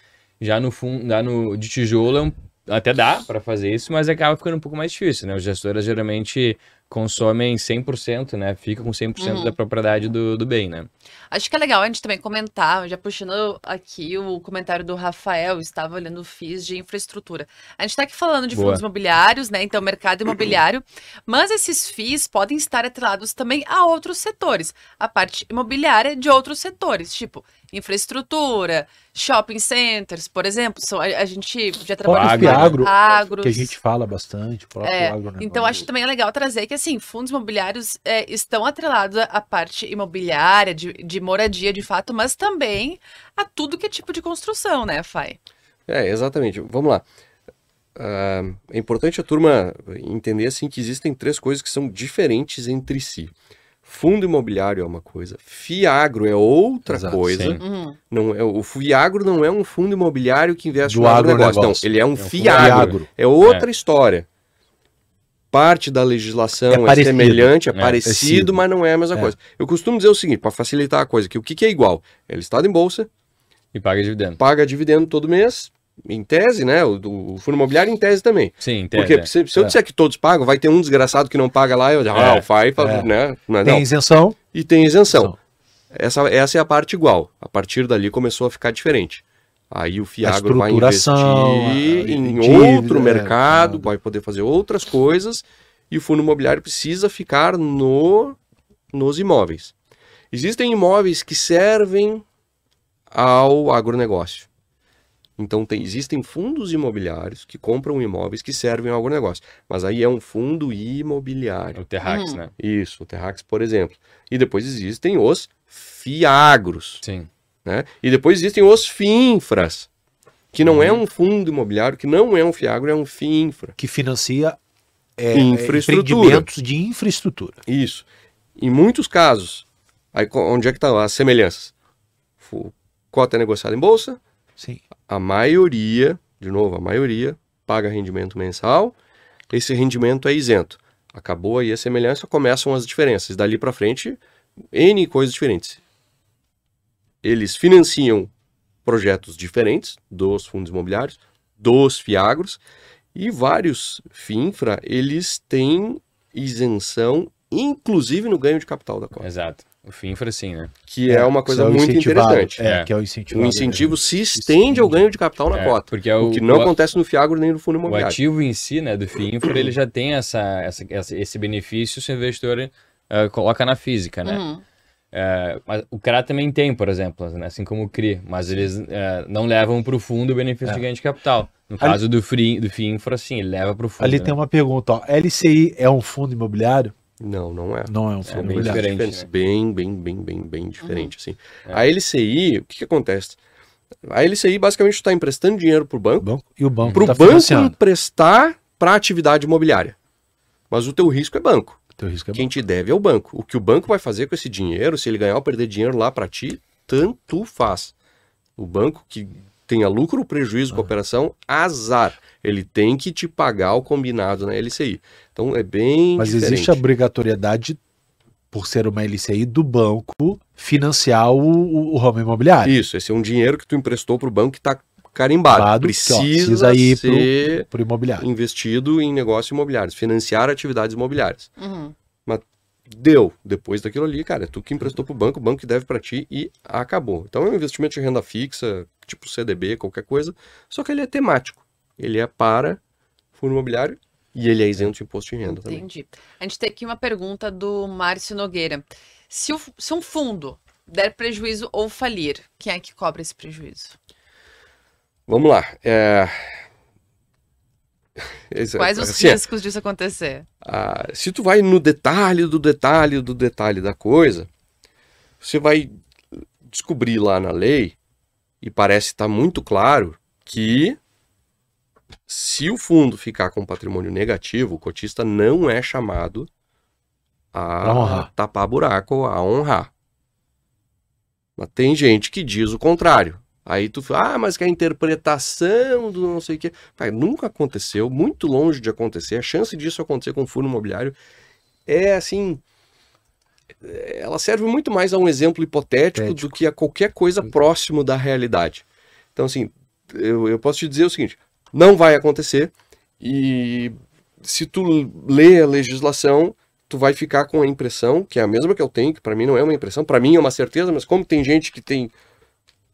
Já no fundo, já no de tijolo é até dá para fazer isso, mas acaba ficando um pouco mais difícil, né? Os gestores geralmente consomem 100%, né? Fica com 100% uhum. da propriedade do, do bem, né? Acho que é legal a gente também comentar, já puxando aqui o comentário do Rafael, estava olhando o FIIs de infraestrutura. A gente está aqui falando de Boa. fundos imobiliários, né? Então, mercado imobiliário, mas esses FIIs podem estar atrelados também a outros setores, a parte imobiliária de outros setores, tipo infraestrutura, shopping centers, por exemplo, são, a, a gente já trabalha com agro, agros. que a gente fala bastante, é, Então acho que também é legal trazer que assim, fundos imobiliários é, estão atrelados à parte imobiliária, de, de moradia de fato, mas também a tudo que é tipo de construção, né, Fai? É, exatamente. Vamos lá. Uh, é importante a turma entender assim que existem três coisas que são diferentes entre si. Fundo imobiliário é uma coisa, Fiagro é outra Exato, coisa. Uhum. Não é, o Fiagro não é um fundo imobiliário que investe Do no agronegócio. Não, ele é um, é um Fiagro. É outra é. história. Parte da legislação é, é semelhante, é, é parecido, mas não é a mesma é. coisa. Eu costumo dizer o seguinte, para facilitar a coisa, que o que, que é igual? É listado em bolsa. E paga dividendo. Paga dividendo todo mês, em tese, né? O, o fundo imobiliário em tese também. Sim, em tese. Porque é. se, se eu é. disser que todos pagam, vai ter um desgraçado que não paga lá, eu ah, é. o é. né? Não, tem isenção. E tem isenção. Essa, essa é a parte igual. A partir dali começou a ficar diferente. Aí o Fiagro vai investir em dívida, outro mercado, é, vai poder fazer outras coisas, e o fundo imobiliário precisa ficar no, nos imóveis. Existem imóveis que servem ao agronegócio. Então tem, existem fundos imobiliários que compram imóveis que servem a algum negócio. Mas aí é um fundo imobiliário. O Terrax, hum. né? Isso, o Terrax, por exemplo. E depois existem os fiagros. Sim. Né? E depois existem os finfras, que não é uhum. é um fundo imobiliário, que não é um fiagro, é um finfra. Que financia é, infraestrutura. de infraestrutura. Isso. Em muitos casos, aí onde é que estão tá as semelhanças? Cota é negociada em bolsa, Sim. A maioria, de novo, a maioria paga rendimento mensal. Esse rendimento é isento. Acabou aí a semelhança, começam as diferenças. Dali para frente, N coisas diferentes. Eles financiam projetos diferentes dos fundos imobiliários, dos fiagros, e vários FINFRA, eles têm isenção, inclusive no ganho de capital da cota. Exato. O FINFRA, sim, né? Que é, é uma coisa muito interessante. É, é, que é o incentivo. O incentivo se estende ao ganho de capital na é, cota. Porque é o, o que não o, acontece no Fiagro nem no fundo imobiliário. O ativo em si, né, do FINFRA, ele já tem essa, essa, esse benefício se o investidor uh, coloca na física, né? Uhum. Uh, mas o CRA também tem, por exemplo, né, assim como o CRI, mas eles uh, não levam para o fundo o benefício de ganho de capital. No caso ali, do, free, do FINFRA, sim, ele leva para o fundo. Ali né? tem uma pergunta, ó, LCI é um fundo imobiliário? Não, não é. Não é um fundo é bem diferente. Né? Bem, bem, bem, bem, bem diferente, uhum. assim. É. A LCI, o que, que acontece? A LCI basicamente está emprestando dinheiro para o banco, banco, e o banco para o tá banco emprestar para atividade imobiliária. Mas o teu risco é banco. Teu risco é Quem banco. te deve é o banco. O que o banco vai fazer com esse dinheiro, se ele ganhar ou perder dinheiro lá para ti, tanto faz. O banco que tenha lucro ou prejuízo com a operação, azar. Ele tem que te pagar o combinado na LCI. Então é bem Mas diferente. existe a obrigatoriedade, por ser uma LCI, do banco financiar o, o ramo imobiliário. Isso, esse é um dinheiro que tu emprestou para o banco que está carimbado. precisa, que, ó, precisa ir ser pro, pro imobiliário. investido em negócios imobiliários, financiar atividades imobiliárias. Uhum. Mas deu. Depois daquilo ali, cara, é tu que emprestou pro banco, o banco que deve para ti e acabou. Então é um investimento de renda fixa, tipo CDB, qualquer coisa, só que ele é temático. Ele é para fundo imobiliário e ele é isento de imposto de renda também. Entendi. A gente tem aqui uma pergunta do Márcio Nogueira. Se, o, se um fundo der prejuízo ou falir, quem é que cobra esse prejuízo? Vamos lá. É... Quais os assim, riscos disso acontecer? Ah, se tu vai no detalhe do detalhe do detalhe da coisa, você vai descobrir lá na lei, e parece estar muito claro, que se o fundo ficar com patrimônio negativo, o cotista não é chamado a tapar buraco, a honrar. Mas tem gente que diz o contrário. Aí tu fala, ah, mas que a interpretação do não sei o quê. Pai, nunca aconteceu, muito longe de acontecer. A chance disso acontecer com fundo imobiliário é assim. Ela serve muito mais a um exemplo hipotético do que a qualquer coisa próximo da realidade. Então, assim, eu, eu posso te dizer o seguinte: não vai acontecer. E se tu lê a legislação, tu vai ficar com a impressão, que é a mesma que eu tenho, que para mim não é uma impressão, para mim é uma certeza, mas como tem gente que tem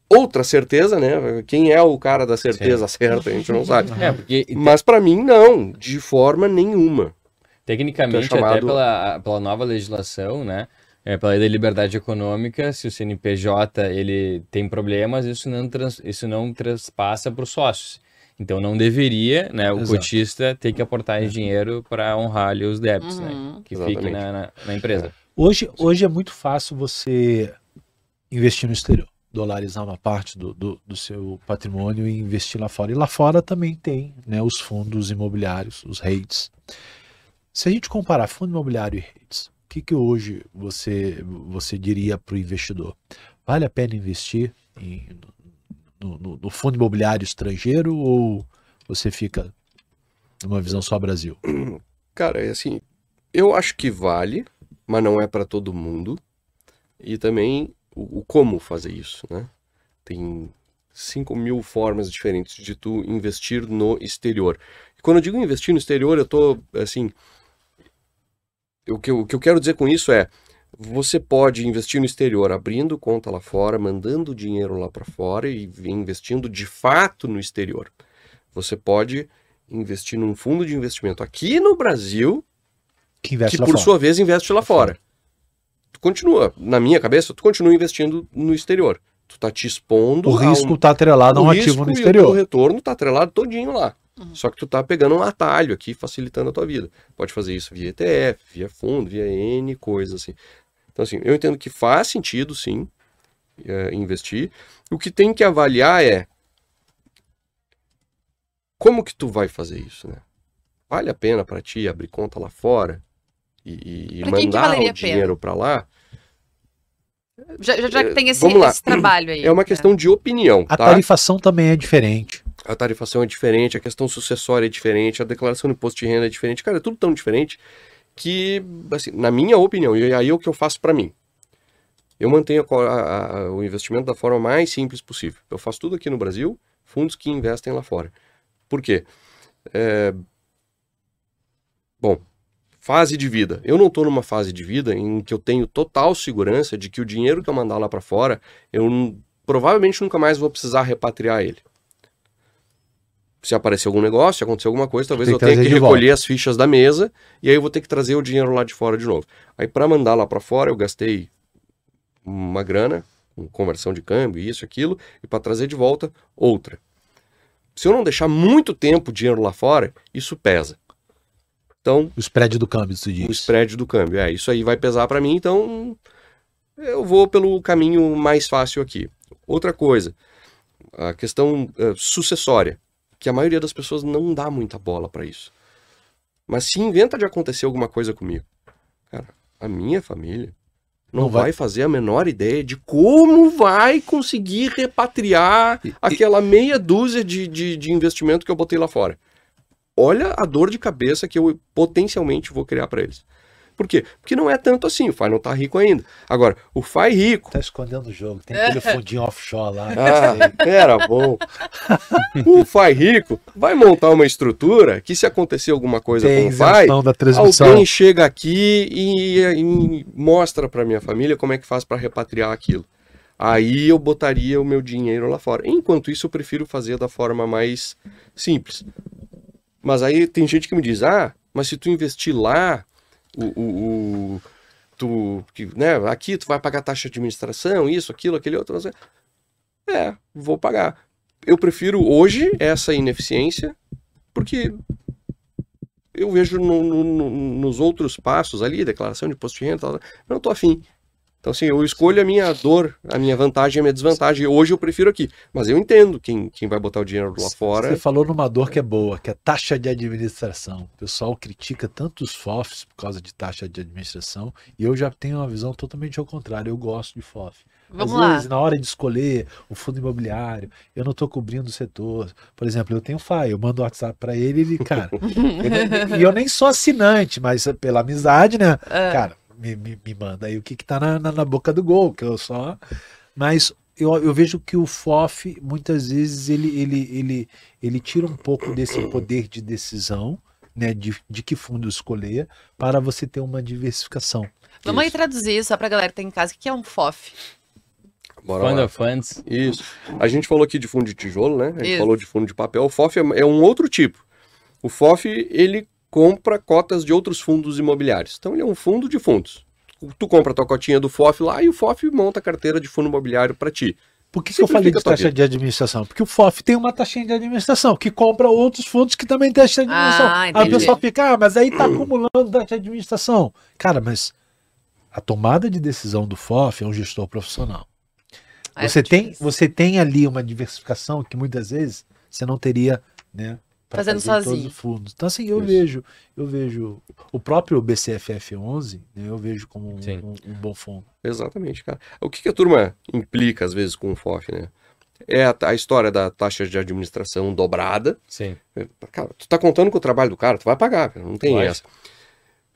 outra certeza, né? Quem é o cara da certeza Sim. certa, a gente não sabe. É, porque... Mas para mim, não, de forma nenhuma. Tecnicamente, é chamado... até pela, pela nova legislação, né? É, pela lei da liberdade econômica, se o CNPJ ele tem problemas, isso não, trans, isso não transpassa para os sócios. Então não deveria, né, o Exato. cotista ter que aportar é. dinheiro para honrar ali os débitos, né, uhum. né, que Exatamente. fiquem na, na, na, empresa. Hoje, hoje é muito fácil você investir no exterior dolarizar uma parte do, do, do, seu patrimônio e investir lá fora. E lá fora também tem né, os fundos imobiliários, os REITs. Se a gente comparar fundo imobiliário e REITs, o que, que hoje você, você diria para o investidor? Vale a pena investir em, no, no, no, fundo imobiliário estrangeiro ou você fica numa visão só Brasil? Cara, é assim, eu acho que vale, mas não é para todo mundo. E também o, o como fazer isso, né? Tem 5 mil formas diferentes de tu investir no exterior. E quando eu digo investir no exterior, eu tô, assim... O que, eu, o que eu quero dizer com isso é, você pode investir no exterior abrindo conta lá fora, mandando dinheiro lá para fora e investindo de fato no exterior. Você pode investir num fundo de investimento aqui no Brasil que, que por fora. sua vez investe lá fora continua, na minha cabeça, tu continua investindo no exterior. Tu tá te expondo. O risco um... tá atrelado a um ativo no exterior. o retorno tá atrelado todinho lá. Uhum. Só que tu tá pegando um atalho aqui, facilitando a tua vida. Pode fazer isso via ETF, via fundo, via N coisas assim. Então, assim, eu entendo que faz sentido, sim, é, investir. O que tem que avaliar é como que tu vai fazer isso, né? Vale a pena para ti abrir conta lá fora e, e mandar o dinheiro para lá? Já, já, já que tem esse, esse, trabalho aí. É uma questão é. de opinião. A tá? tarifação também é diferente. A tarifação é diferente, a questão sucessória é diferente, a declaração de imposto de renda é diferente. Cara, é tudo tão diferente que, assim, na minha opinião, e aí é o que eu faço para mim. Eu mantenho a, a, a, o investimento da forma mais simples possível. Eu faço tudo aqui no Brasil, fundos que investem lá fora. Por quê? É... Bom, Fase de vida. Eu não estou numa fase de vida em que eu tenho total segurança de que o dinheiro que eu mandar lá para fora, eu provavelmente nunca mais vou precisar repatriar ele. Se aparecer algum negócio, se acontecer alguma coisa, talvez eu tenha que recolher volta. as fichas da mesa e aí eu vou ter que trazer o dinheiro lá de fora de novo. Aí para mandar lá para fora, eu gastei uma grana, com conversão de câmbio, isso, aquilo, e para trazer de volta, outra. Se eu não deixar muito tempo o dinheiro lá fora, isso pesa. Então, o spread do câmbio, você diz. O spread do câmbio, é. Isso aí vai pesar para mim, então eu vou pelo caminho mais fácil aqui. Outra coisa, a questão uh, sucessória, que a maioria das pessoas não dá muita bola para isso. Mas se inventa de acontecer alguma coisa comigo, cara, a minha família não, não vai... vai... fazer a menor ideia de como vai conseguir repatriar e, aquela meia dúzia de, de, de investimento que eu botei lá fora olha a dor de cabeça que eu potencialmente vou criar para eles. Por quê? Porque não é tanto assim, o FI não tá rico ainda. Agora, o FI rico. Tá escondendo o jogo, tem aquele fundinho offshore lá. Ah, era bom. o FI rico vai montar uma estrutura que, se acontecer alguma coisa Tem com o transmissão. alguém chega aqui e, e mostra para minha família como é que faz para repatriar aquilo. Aí eu botaria o meu dinheiro lá fora. Enquanto isso, eu prefiro fazer da forma mais simples. Mas aí tem gente que me diz: ah, mas se tu investir lá, o, o, o- tu, né, aqui tu vai pagar taxa de administração, isso, aquilo, aquele outro. É, vou pagar. Eu prefiro hoje essa ineficiência, porque eu vejo no- no- no- nos outros passos ali, declaração de imposto de renda, não tô afim. Então, assim, eu escolho a minha dor, a minha vantagem e a minha desvantagem. Hoje eu prefiro aqui. Mas eu entendo quem, quem vai botar o dinheiro lá fora. Você falou numa dor que é boa, que é taxa de administração. O pessoal critica tanto os FOFs por causa de taxa de administração, e eu já tenho uma visão totalmente ao contrário. Eu gosto de FOF. Vamos Às lá. vezes, na hora de escolher o fundo imobiliário, eu não estou cobrindo o setor. Por exemplo, eu tenho FAI, eu mando o WhatsApp para ele, ele, cara. e eu nem sou assinante, mas pela amizade, né? Ah. Cara, me, me, me manda aí o que, que tá na, na, na boca do gol, que eu só. Mas eu, eu vejo que o FOF, muitas vezes, ele, ele, ele, ele tira um pouco desse poder de decisão. Né, de, de que fundo escolher para você ter uma diversificação. Vamos aí Isso. traduzir só pra galera que tá em casa. O que é um FOF? Bora Fund lá. of Funds. Isso. A gente falou aqui de fundo de tijolo, né? A gente Isso. falou de fundo de papel. O FOF é, é um outro tipo. O FOF, ele compra cotas de outros fundos imobiliários. Então, ele é um fundo de fundos. Tu compra a tua cotinha do FOF lá e o FOF monta a carteira de fundo imobiliário para ti. Por que, que eu falei de taxa vida. de administração? Porque o FOF tem uma taxinha de administração que compra outros fundos que também tem taxa de administração. Ah, aí o pessoal fica, ah, mas aí tá acumulando taxa de administração. Cara, mas a tomada de decisão do FOF é um gestor profissional. Ah, Você é tem, você tem ali uma diversificação que muitas vezes você não teria, né? Pra Fazendo fazer em todos sozinho. os fundos. Então assim, eu Isso. vejo, eu vejo o próprio BCFF11, né, eu vejo como um, um- um bom fundo. Exatamente, cara. O que, que a turma implica, às vezes, com o FOF, né? É a, a história da taxa de administração dobrada. Sim. Cara, tu tá contando com o trabalho do cara, tu vai pagar, cara, não tem Lógico. essa.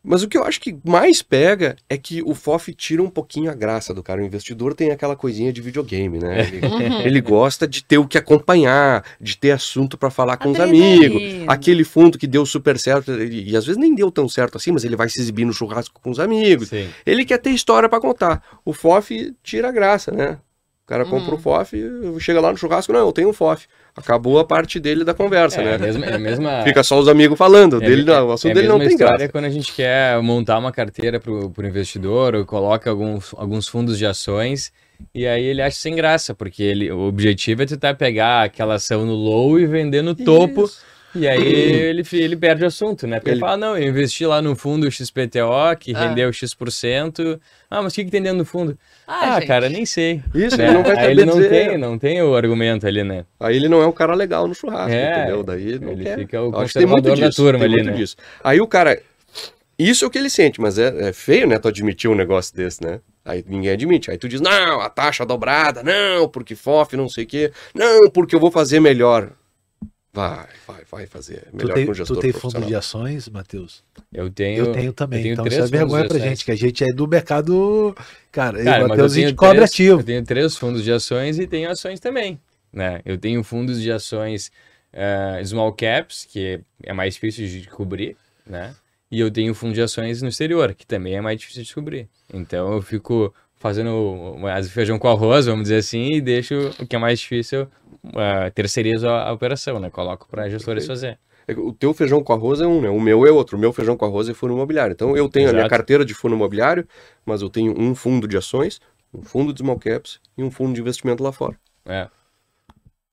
Mas o que eu acho que mais pega é que o FOF tira um pouquinho a graça do cara. O investidor tem aquela coisinha de videogame, né? Ele, Uhum. ele gosta de ter o que acompanhar, de ter assunto pra falar com os amigos. Aquele fundo que deu super certo, e, e às vezes nem deu tão certo assim, mas ele vai se exibir no churrasco com os amigos. Sim. Ele quer ter história pra contar. O FOF tira a graça, né? O cara compra Uhum. o FOF, chega lá no churrasco, não, eu tenho um FOF. Acabou a parte dele da conversa, É, né? a mesma, é a mesma, Fica só os amigos falando, é, dele, é- não, o assunto é dele não tem graça. quando a gente quer montar uma carteira para o investidor ou coloca alguns, alguns fundos de ações e aí ele acha sem graça, porque ele, o objetivo é tentar pegar aquela ação no low e vender no topo. Isso. E aí ele, ele perde o assunto, né? Porque ele, Ele- fala, não, eu investi lá no fundo XPTO, que Ah. rendeu X%. Ah, mas o que, que tem dentro do fundo? Ah, Ah, cara, nem sei. Isso, né? ele não vai aí saber ele não dizer. tem, não tem o argumento ali, né? Aí ele não é um cara legal no churrasco, É, entendeu? Daí ele não ele quer. fica o acho que tem muito disso, turma tem ali, muito né? disso. Aí o cara... Isso é o que ele sente, mas é, é feio, né, tu admitir um negócio desse, né? Aí ninguém admite. Aí tu diz, não, a taxa dobrada, não, porque FOF, não sei o quê. Não, porque eu vou fazer melhor. Vai, vai, vai fazer Tu melhor tem, com o tu gestor tem fundo de ações, Matheus? Eu tenho. Eu tenho também. eu tenho então isso é vergonha pra gente, que a gente é do mercado. Cara, Cara, e Matheus a gente três, ativo. eu tenho três fundos de ações e tenho ações também. Né? Eu tenho fundos de ações eh, small caps, que é mais difícil de cobrir, né? E eu tenho fundo de ações no exterior, que também é mais difícil de descobrir. Então eu fico fazendo mais feijão com arroz, vamos dizer assim, e deixo o que é mais difícil, uh, terceirizo a, a operação, né? Coloco para gestores fazer. É O teu feijão com arroz é um, né? O meu é outro. O meu feijão com arroz é fundo imobiliário. Então eu tenho a minha Exato. carteira de fundo imobiliário, mas eu tenho um fundo de ações, um fundo de small caps e um fundo de investimento lá fora. É.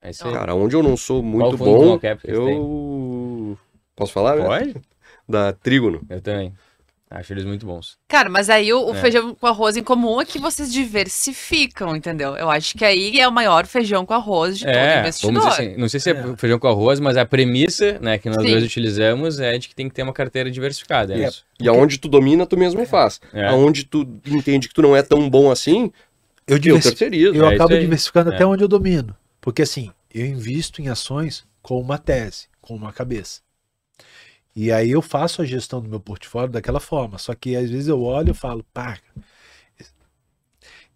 É isso aí. Cara, onde eu não sou muito bom, eu... Posso falar, né? Pode? Da Trígono. Eu também. Acho eles muito bons. Cara, mas aí o, o É. feijão com arroz em comum é que vocês diversificam, entendeu? Eu acho que aí é o maior feijão com arroz de todo É, investidor. vamos dizer assim, não sei se é, É. feijão com arroz, mas a premissa, né, que nós Sim. dois utilizamos é de que tem que ter uma carteira diversificada. É isso. E aonde tu domina, tu mesmo faz. É. Aonde tu entende que tu não é tão bom assim, Eu, eu diversi- terceirizo. eu É isso acabo diversificando É. até onde eu domino. Porque assim, eu invisto em ações com uma tese, com uma cabeça. E aí eu faço a gestão do meu portfólio daquela forma. Só que às vezes eu olho e falo, pá,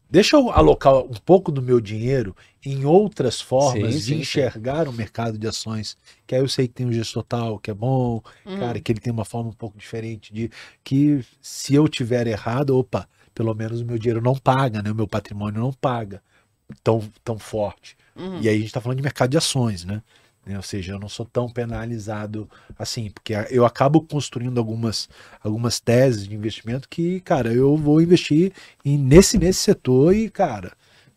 deixa eu alocar um pouco do meu dinheiro em outras formas sim, de sim, enxergar sim. o mercado de ações. Que aí eu sei que tem um gestor tal que é bom, uhum. cara, que ele tem uma forma um pouco diferente de que se eu tiver errado, opa, pelo menos o meu dinheiro não paga, né? O meu patrimônio não paga tão, tão forte. Uhum. E aí a gente está falando de mercado de ações, né? Né? Ou seja, eu não sou tão penalizado assim, porque eu acabo construindo algumas, algumas teses de investimento que, cara, eu vou investir em, nesse, nesse setor e, cara,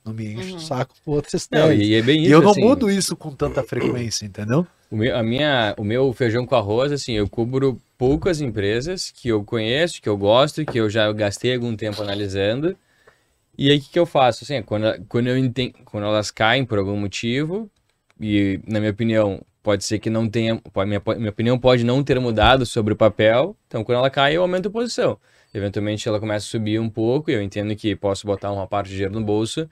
não me enche uhum. o saco com outras teses. Não, e, é bem isso, e eu não assim, mudo isso com tanta frequência, entendeu? O meu, a minha, o meu feijão com arroz, assim, eu cubro poucas empresas que eu conheço, que eu gosto, que eu já gastei algum tempo analisando. E aí, o que, que eu faço? Assim, quando, quando, eu entendo, quando elas caem por algum motivo, e na minha opinião, pode ser que não tenha, minha, minha opinião pode não ter mudado sobre o papel, então quando ela cai eu aumento a posição. Eventualmente ela começa a subir um pouco, e eu entendo que posso botar uma parte de dinheiro no bolso,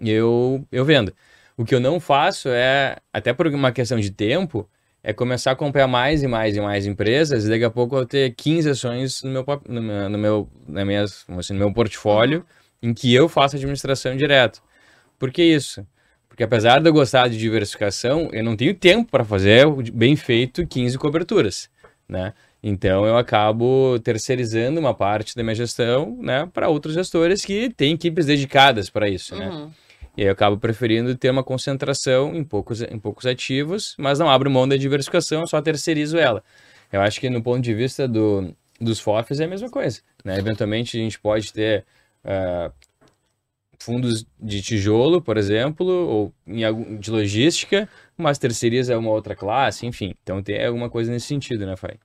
e eu, eu vendo. O que eu não faço é, até por uma questão de tempo, é começar a comprar mais e mais e mais empresas, e daqui a pouco eu ter 15 ações no meu, no meu, no meu, na minha, assim, no meu portfólio, em que eu faço administração direto. Por que isso? Porque apesar de eu gostar de diversificação, eu não tenho tempo para fazer bem feito 15 coberturas, né? Então eu acabo terceirizando uma parte da minha gestão, né, para outros gestores que têm equipes dedicadas para isso, né? uhum. né? E aí eu acabo preferindo ter uma concentração em poucos, em poucos ativos, mas não abro mão da diversificação, só terceirizo ela. Eu acho que no ponto de vista do, dos FOFs é a mesma coisa, né? Eventualmente a gente pode ter uh, fundos de tijolo, por exemplo, ou em, de logística, mas terceiriza é uma outra classe, enfim. Então tem alguma coisa nesse sentido, né, Fai?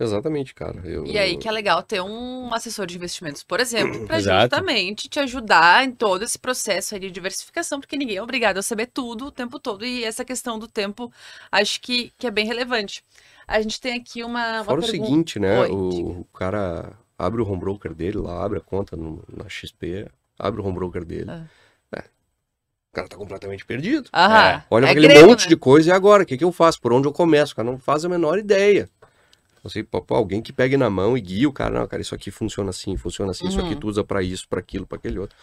Exatamente, cara. Eu, e aí que é legal ter um assessor de investimentos, por exemplo, para justamente te ajudar em todo esse processo de diversificação, porque ninguém é obrigado a saber tudo o tempo todo. E essa questão do tempo, acho que, que é bem relevante. A gente tem aqui uma. uma Fora pergunta... o seguinte, né? o, o, cara abre o home broker dele lá, abre a conta no, na XP, abre o home broker dele. Ah. É. O cara tá completamente perdido. É. Olha é aquele grego, monte né? de coisa e agora? O que, que eu faço? Por onde eu começo? O cara não faz a menor ideia. Assim, pô, alguém que pegue na mão e guie o cara, não, cara, isso aqui funciona assim, funciona assim, uhum. isso aqui uhum. tu usa para isso, para aquilo, para aquele outro.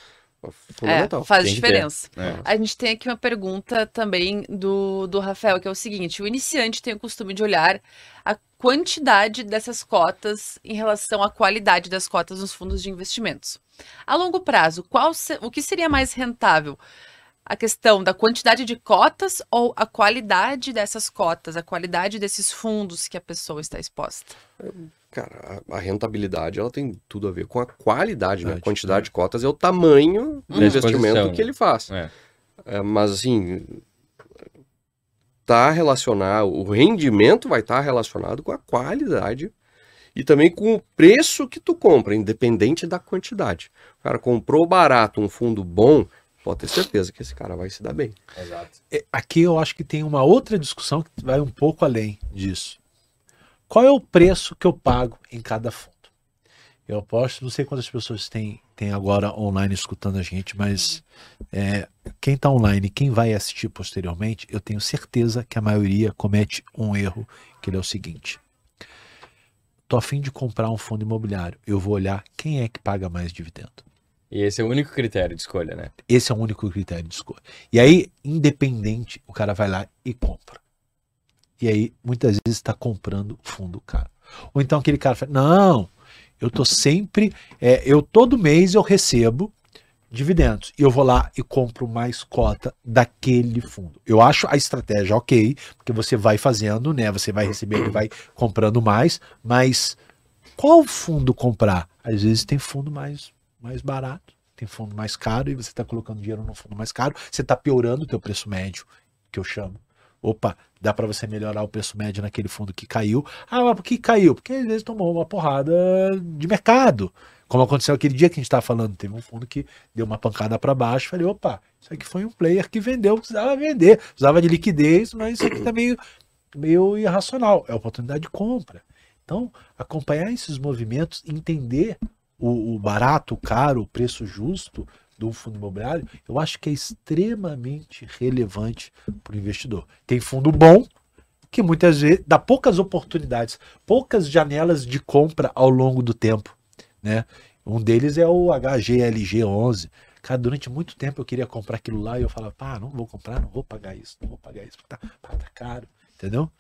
Fundamental. É, faz tem diferença. É. A gente tem aqui uma pergunta também do, do Rafael, que é o seguinte: o iniciante tem o costume de olhar a quantidade dessas cotas em relação à qualidade das cotas nos fundos de investimentos. A longo prazo, qual se, o que seria mais rentável? A questão da quantidade de cotas ou a qualidade dessas cotas, a qualidade desses fundos que a pessoa está exposta? Cara, a, a rentabilidade ela tem tudo a ver com a qualidade, né? A quantidade de cotas é o tamanho do investimento que ele faz. É. É, mas assim, tá relacionado, o rendimento vai estar tá relacionado com a qualidade e também com o preço que tu compra, independente da quantidade. O cara comprou barato um fundo bom, pode ter certeza que esse cara vai se dar bem. Exato. É, aqui eu acho que tem uma outra discussão que vai um pouco além disso. Qual é o preço que eu pago em cada fundo? Eu aposto, não sei quantas pessoas tem, tem agora online escutando a gente, mas é, quem está online, quem vai assistir posteriormente, eu tenho certeza que a maioria comete um erro, que é o seguinte tô a fim de comprar um fundo imobiliário, eu vou olhar quem é que paga mais dividendo. E esse é o único critério de escolha, né? Esse é o único critério de escolha. E aí, independente, o cara vai lá e compra. E aí, muitas vezes, está comprando fundo caro. Ou então aquele cara fala, não, eu tô sempre, é, eu todo mês eu recebo dividendos. E eu vou lá e compro mais cota daquele fundo. Eu acho a estratégia ok, porque você vai fazendo, né? Você vai recebendo e vai comprando mais, mas qual fundo comprar? Às vezes tem fundo mais, mais barato, tem fundo mais caro e você está colocando dinheiro no fundo mais caro, você está piorando o teu preço médio, que eu chamo. Opa, dá para você melhorar o preço médio naquele fundo que caiu. Ah, mas por que caiu? Porque às vezes tomou uma porrada de mercado. Como aconteceu aquele dia que a gente estava falando, teve um fundo que deu uma pancada para baixo. Falei, opa, isso aqui foi um player que vendeu, precisava vender, precisava de liquidez, mas isso aqui está meio, meio irracional. É oportunidade de compra. Então, acompanhar esses movimentos, entender o, o barato, o caro, o preço justo do fundo imobiliário, eu acho que é extremamente relevante para o investidor. Tem fundo bom, que muitas vezes dá poucas oportunidades, poucas janelas de compra ao longo do tempo, né? Um deles é o HGLG11. Cara, durante muito tempo eu queria comprar aquilo lá e eu falava, pá, não vou comprar, não vou pagar isso, não vou pagar isso, tá, pá, tá caro, entendeu?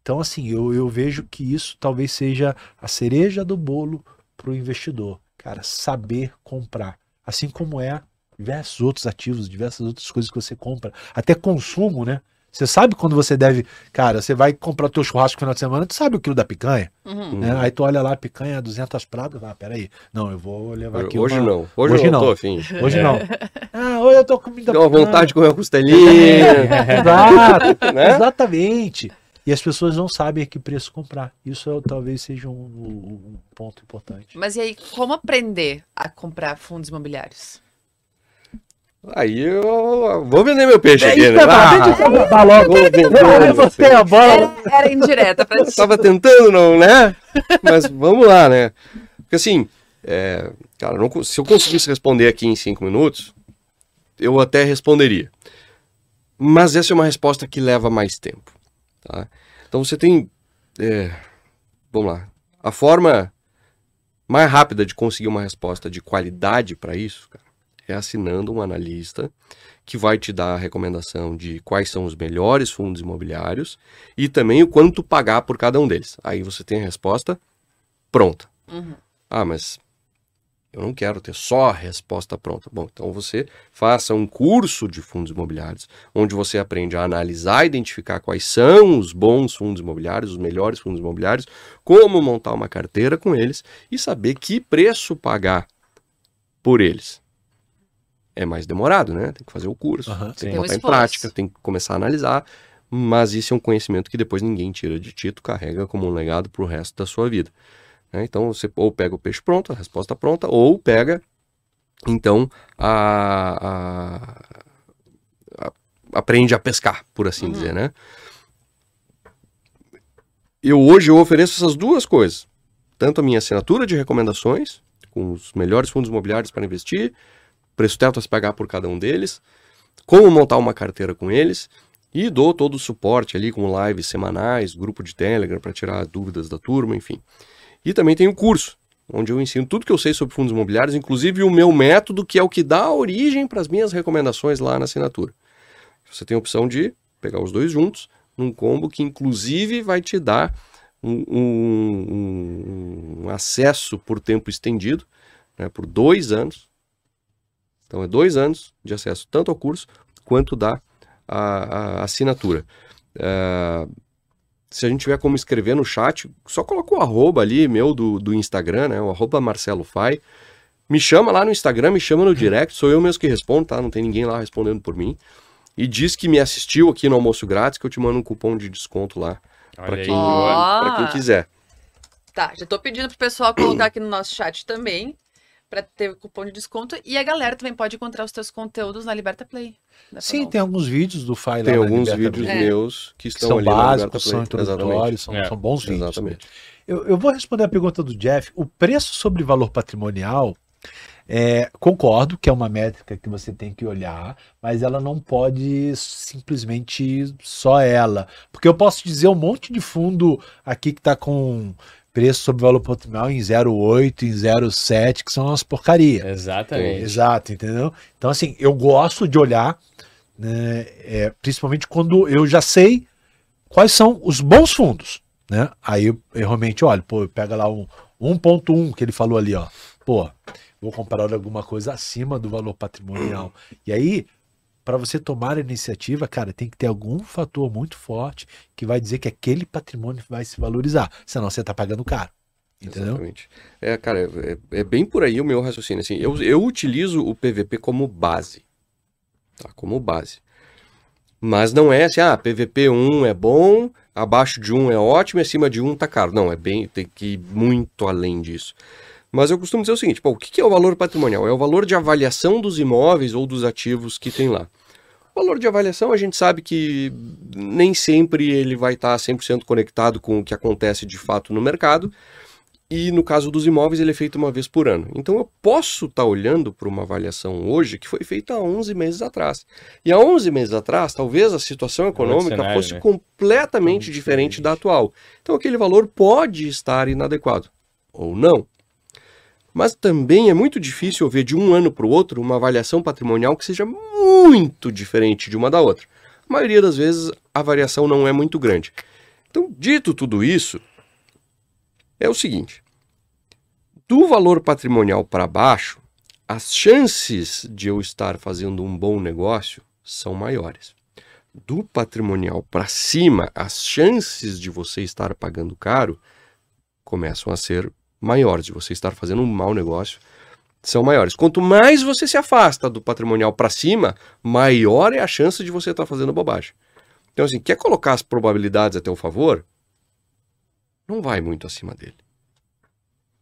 Então, assim, eu, eu vejo que isso talvez seja a cereja do bolo para o investidor. Cara, saber comprar. Assim como é diversos outros ativos, diversas outras coisas que você compra. Até consumo, né? Você sabe quando você deve. Cara, você vai comprar o teu churrasco no final de semana, tu sabe o quilo da picanha. Uhum. Né? Aí tu olha lá, picanha, 200 pratas. Ah, peraí. Não, eu vou levar aqui. Hoje uma... não. Hoje, hoje não, tô afim. Hoje não. Ah, hoje eu tô comendo. Deu uma vontade de comer uma costelinha. Exato. né? Exatamente. E as pessoas não sabem a que preço comprar. Isso é, talvez seja um, um, ponto importante. Mas e aí, como aprender a comprar fundos imobiliários? Aí eu vou vender meu peixe aqui, né? Ah, tá logo. Você a bola. Era, era indireta pra ti. Tava tentando, não, né? Mas vamos lá, né? Porque assim, é, cara, não, se eu conseguisse responder aqui em cinco minutos, eu até responderia. Mas essa é uma resposta que leva mais tempo. Tá? Então você tem. É, vamos lá. A forma mais rápida de conseguir uma resposta de qualidade para isso, cara, é assinando um analista que vai te dar a recomendação de quais são os melhores fundos imobiliários e também o quanto pagar por cada um deles. Aí você tem a resposta pronta. Uhum. Ah, mas eu não quero ter só a resposta pronta. Bom, então você faça um curso de fundos imobiliários, onde você aprende a analisar, identificar quais são os bons fundos imobiliários, os melhores fundos imobiliários, como montar uma carteira com eles e saber que preço pagar por eles. É mais demorado, né? Tem que fazer o curso, uhum, tem que botar em prática, tem que começar a analisar, mas isso é um conhecimento que depois ninguém tira de ti, tu carrega como um legado para o resto da sua vida. Né? Então você ou pega o peixe pronto, a resposta pronta, ou pega então a, a, a aprende a pescar, por assim uhum. dizer, né? Eu hoje eu ofereço essas duas coisas, tanto a minha assinatura de recomendações com os melhores fundos imobiliários para investir, preço teto a se pagar por cada um deles, como montar uma carteira com eles e dou todo o suporte ali com lives semanais, grupo de Telegram para tirar dúvidas da turma, enfim. E também tem o curso, onde eu ensino tudo que eu sei sobre fundos imobiliários, inclusive o meu método, que é o que dá origem para as minhas recomendações lá na assinatura. Você tem a opção de pegar os dois juntos, num combo que inclusive vai te dar um, um, um acesso por tempo estendido, né, por dois anos. Então é dois anos de acesso tanto ao curso quanto da a, a assinatura. Uh, se a gente tiver como escrever no chat, só coloca o arroba ali, meu, do, do Instagram, né? O arroba Marcelo Fai. Me chama lá no Instagram, me chama no direct, sou eu mesmo que respondo, tá? Não tem ninguém lá respondendo por mim. E diz que me assistiu aqui no almoço grátis, que eu te mando um cupom de desconto lá para quem, oh. quem quiser. Tá, já tô pedindo pro pessoal colocar aqui no nosso chat também para ter cupom de desconto. E a galera também pode encontrar os teus conteúdos na Liberta Play. Sim, tem alguns vídeos do File Tem alguns vídeos Play. meus que estão são ali básicos, são introdutórios, são, é. são, bons vídeos. Exatamente. Eu, eu, vou responder a pergunta do Jeff. O preço sobre valor patrimonial, é, concordo que é uma métrica que você tem que olhar, mas ela não pode simplesmente só ela. Porque eu posso dizer um monte de fundo aqui que está com preço sobre valor patrimonial em 0,8, em 0,7, que são umas porcaria. Exatamente. Exato, entendeu? Então, assim, eu gosto de olhar, né, é, principalmente quando eu já sei quais são os bons fundos, né? Aí eu, eu realmente olho, pô, pega lá um 1.1 que ele falou ali, ó. Pô, vou comprar alguma coisa acima do valor patrimonial. E aí, para você tomar a iniciativa, cara, tem que ter algum fator muito forte que vai dizer que aquele patrimônio vai se valorizar. Senão você está pagando caro. Entendeu? Exatamente. É, cara, é, é, bem por aí o meu raciocínio. Assim, eu, eu utilizo o PVP como base. Tá? Como base. Mas não é assim, ah, PVP 1 é bom, abaixo de 1 é ótimo e acima de 1 tá caro. Não, é bem, tem que ir muito além disso. Mas eu costumo dizer o seguinte: pô, o que é o valor patrimonial? É o valor de avaliação dos imóveis ou dos ativos que tem lá. O valor de avaliação a gente sabe que nem sempre ele vai estar 100% conectado com o que acontece de fato no mercado. e no caso dos imóveis, ele é feito uma vez por ano. Então eu posso estar tá olhando para uma avaliação hoje que foi feita há 11 meses atrás. E há 11 meses atrás, talvez a situação econômica cenário, fosse né? completamente diferente, diferente da atual. Então aquele valor pode estar inadequado ou não. Mas também é muito difícil ver de um ano para o outro uma avaliação patrimonial que seja muito diferente de uma da outra. A maioria das vezes a variação não é muito grande. Então, dito tudo isso, é o seguinte: do valor patrimonial para baixo, as chances de eu estar fazendo um bom negócio são maiores. Do patrimonial para cima, as chances de você estar pagando caro começam a ser maiores, de você estar fazendo um mau negócio são maiores. Quanto mais você se afasta do patrimonial para cima, maior é a chance de você estar fazendo bobagem. Então, assim, quer colocar as probabilidades a teu favor? não vai muito acima dele.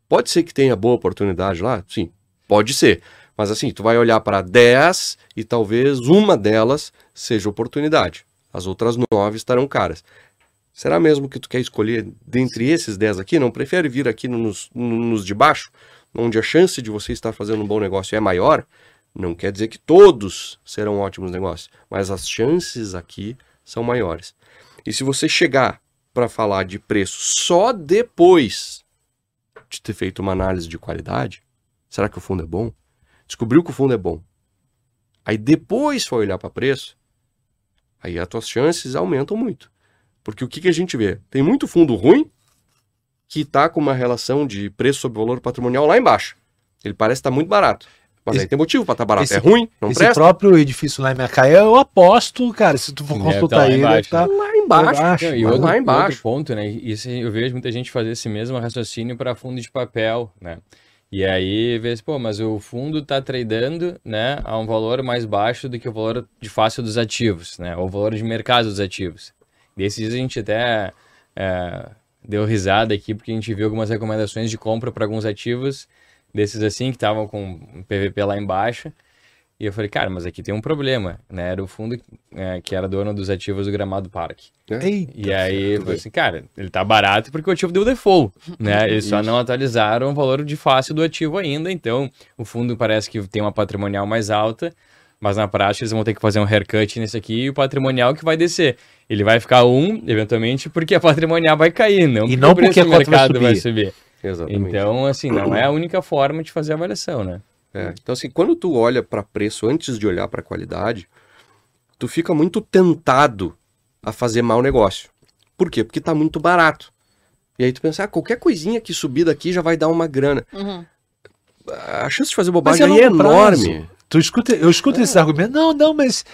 Pode ser que tenha boa oportunidade lá? Sim, pode ser. Mas assim, tu vai olhar para 10 e talvez uma delas seja oportunidade. As outras nove estarão caras. Será mesmo que tu quer escolher dentre esses 10 aqui? Não prefere vir aqui nos, nos de baixo, onde a chance de você estar fazendo um bom negócio é maior? Não quer dizer que todos serão ótimos negócios, mas as chances aqui são maiores. E se você chegar para falar de preço só depois de ter feito uma análise de qualidade? Será que o fundo é bom? Descobriu que o fundo é bom. Aí depois foi olhar para preço, aí as tuas chances aumentam muito. Porque o que, que a gente vê? Tem muito fundo ruim que está com uma relação de preço sobre valor patrimonial lá embaixo. Ele parece estar tá muito barato. Mas esse, aí tem motivo para estar tá barato. Esse, é ruim, não esse presta. Esse próprio edifício lá em Macaé, eu aposto, cara, se tu for é, consultar tá ele, embaixo, tá lá embaixo. embaixo e outro, lá embaixo. Outro ponto, né? Isso eu vejo muita gente fazer esse mesmo raciocínio para fundo de papel, né? E aí, vê pô, mas o fundo está tradando, né, a um valor mais baixo do que o valor de fácil dos ativos, né, ou o valor de mercado dos ativos. Desses dias a gente até é, deu risada aqui, porque a gente viu algumas recomendações de compra para alguns ativos desses assim, que estavam com PVP lá embaixo. E eu falei, cara, mas aqui tem um problema, né? Era o fundo é, que era dono dos ativos do Gramado Parque. É. e aí, eu falei assim, cara, ele tá barato porque o ativo deu default, né? Eles só não atualizaram o valor de face do ativo ainda, então o fundo parece que tem uma patrimonial mais alta, mas na prática eles vão ter que fazer um haircut nesse aqui e o patrimonial que vai descer. Ele vai ficar um, eventualmente, porque a patrimonial vai cair, não e porque não porque o mercado vai subir. Vai subir. Exatamente. Então, assim, não é a única forma de fazer a avaliação, né? É, então, assim, quando tu olha para preço antes de olhar para qualidade, tu fica muito tentado a fazer mau negócio. Por quê? Porque está muito barato. E aí tu pensa, ah, qualquer coisinha que subir daqui já vai dar uma grana. Uhum. A chance de fazer bobagem é, é enorme. Tu escuta, eu escuto é. esse argumento, não, não, mas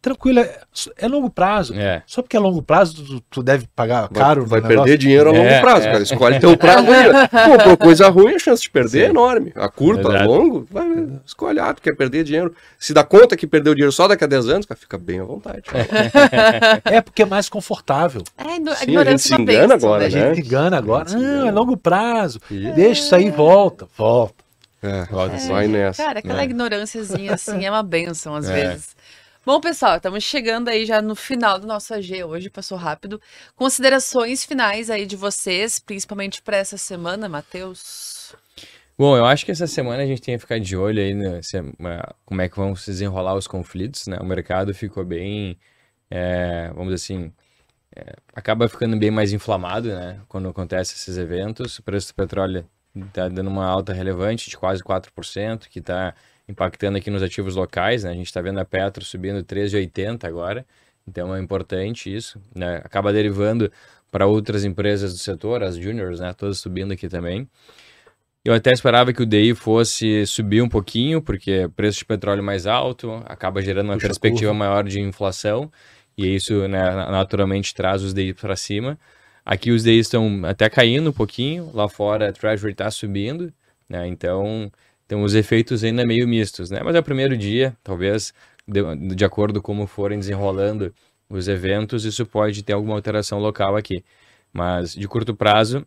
tranquilo, é, é longo prazo. É. Só porque é longo prazo, tu, tu deve pagar caro. Vai, vai perder dinheiro a longo é, prazo, é. cara. Escolhe teu prazo aí. Comprou coisa ruim, a chance de perder é Sim. é enorme. A curto, a longo, vai, escolhe. Ah, tu quer perder dinheiro. Se dá conta que perdeu dinheiro só daqui a 10 anos, cara, fica bem à vontade. é porque é mais confortável. É, no, Sim, a gente se engana agora, né? A gente se engana agora. Não, é longo prazo. Deixa isso aí, volta, volta. É, vai nessa. Cara, aquela ignorânciazinha assim é uma benção às vezes. Bom, pessoal, estamos chegando aí já no final do nosso AG hoje, passou rápido. Considerações finais aí de vocês, principalmente para essa semana, Matheus? Bom, eu acho que essa semana a gente tem que ficar de olho aí né, como é que vão se desenrolar os conflitos, né? O mercado ficou bem, é, vamos dizer assim, é, acaba ficando bem mais inflamado, né? Quando acontecem esses eventos. O preço do petróleo está dando uma alta relevante de quase 4%, que está impactando aqui nos ativos locais, né? A gente está vendo a Petro subindo 13,80 agora, então é importante isso, né? Acaba derivando para outras empresas do setor, as juniors, né? Todas subindo aqui também. Eu até esperava que o DI fosse subir um pouquinho, porque preço de petróleo mais alto acaba gerando uma Puxa perspectiva maior de inflação, e isso né, naturalmente traz os DI para cima. Aqui os DI estão até caindo um pouquinho, lá fora a Treasury está subindo, né? Então então, os efeitos ainda meio mistos, né? Mas é o primeiro dia, talvez, de, de acordo com como forem desenrolando os eventos, isso pode ter alguma alteração local aqui. Mas, de curto prazo,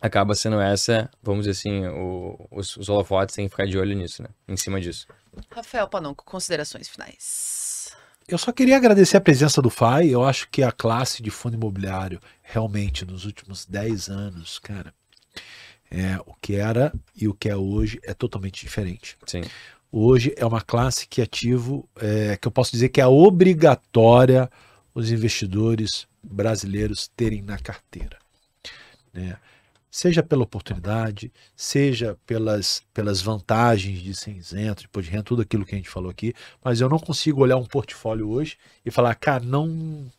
acaba sendo essa, vamos dizer assim, o, os, os holofotes têm que ficar de olho nisso, né? Em cima disso. Rafael Panonco, considerações finais. Eu só queria agradecer a presença do FAI. Eu acho que a classe de fundo imobiliário, realmente, nos últimos 10 anos, cara, É, o que era e o que é hoje é totalmente diferente. Sim. Hoje é uma classe que ativo, é, que eu posso dizer que é obrigatória os investidores brasileiros terem na carteira. Né? Seja pela oportunidade, seja pelas, pelas vantagens de ser isento, de renda, tudo aquilo que a gente falou aqui, mas eu não consigo olhar um portfólio hoje e falar, cara, não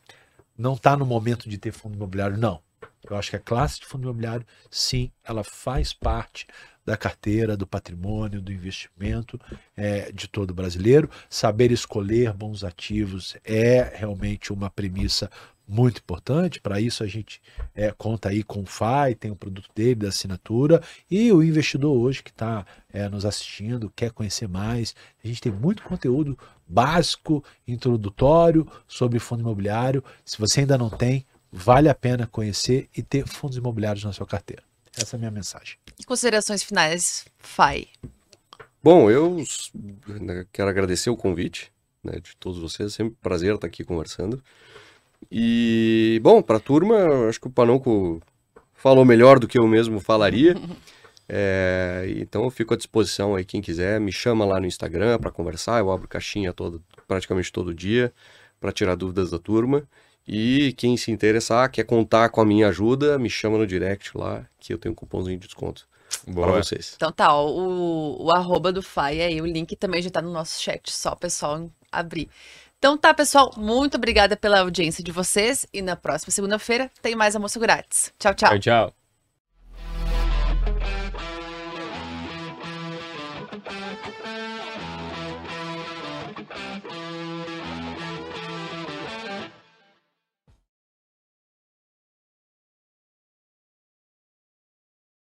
não está no momento de ter fundo imobiliário, não. Eu acho que a classe de fundo imobiliário, sim, ela faz parte da carteira, do patrimônio, do investimento é, de todo brasileiro. Saber escolher bons ativos é realmente uma premissa muito importante. Para isso a gente é, conta aí com o FAI, tem o produto dele da assinatura e o investidor hoje que está é, nos assistindo quer conhecer mais. A gente tem muito conteúdo básico, introdutório sobre fundo imobiliário. Se você ainda não tem, vale a pena conhecer e ter fundos imobiliários na sua carteira. Essa é a minha mensagem. E considerações finais, FAI? Bom, eu né, quero agradecer o convite né, de todos vocês. É sempre um prazer estar aqui conversando. E, bom, para a turma, acho que o Panonco falou melhor do que eu mesmo falaria. É, então eu fico à disposição aí, quem quiser, me chama lá no Instagram para conversar. Eu abro caixinha todo, praticamente todo dia para tirar dúvidas da turma. E quem se interessar, quer contar com a minha ajuda, me chama no direct lá, que eu tenho um cupomzinho de desconto para vocês. Então tá, ó, o, o arroba do FAI aí, o link também já tá no nosso chat, só o pessoal abrir. Então tá, pessoal, muito obrigada pela audiência de vocês e na próxima segunda-feira tem mais almoço grátis. Tchau, tchau. Tchau, tchau.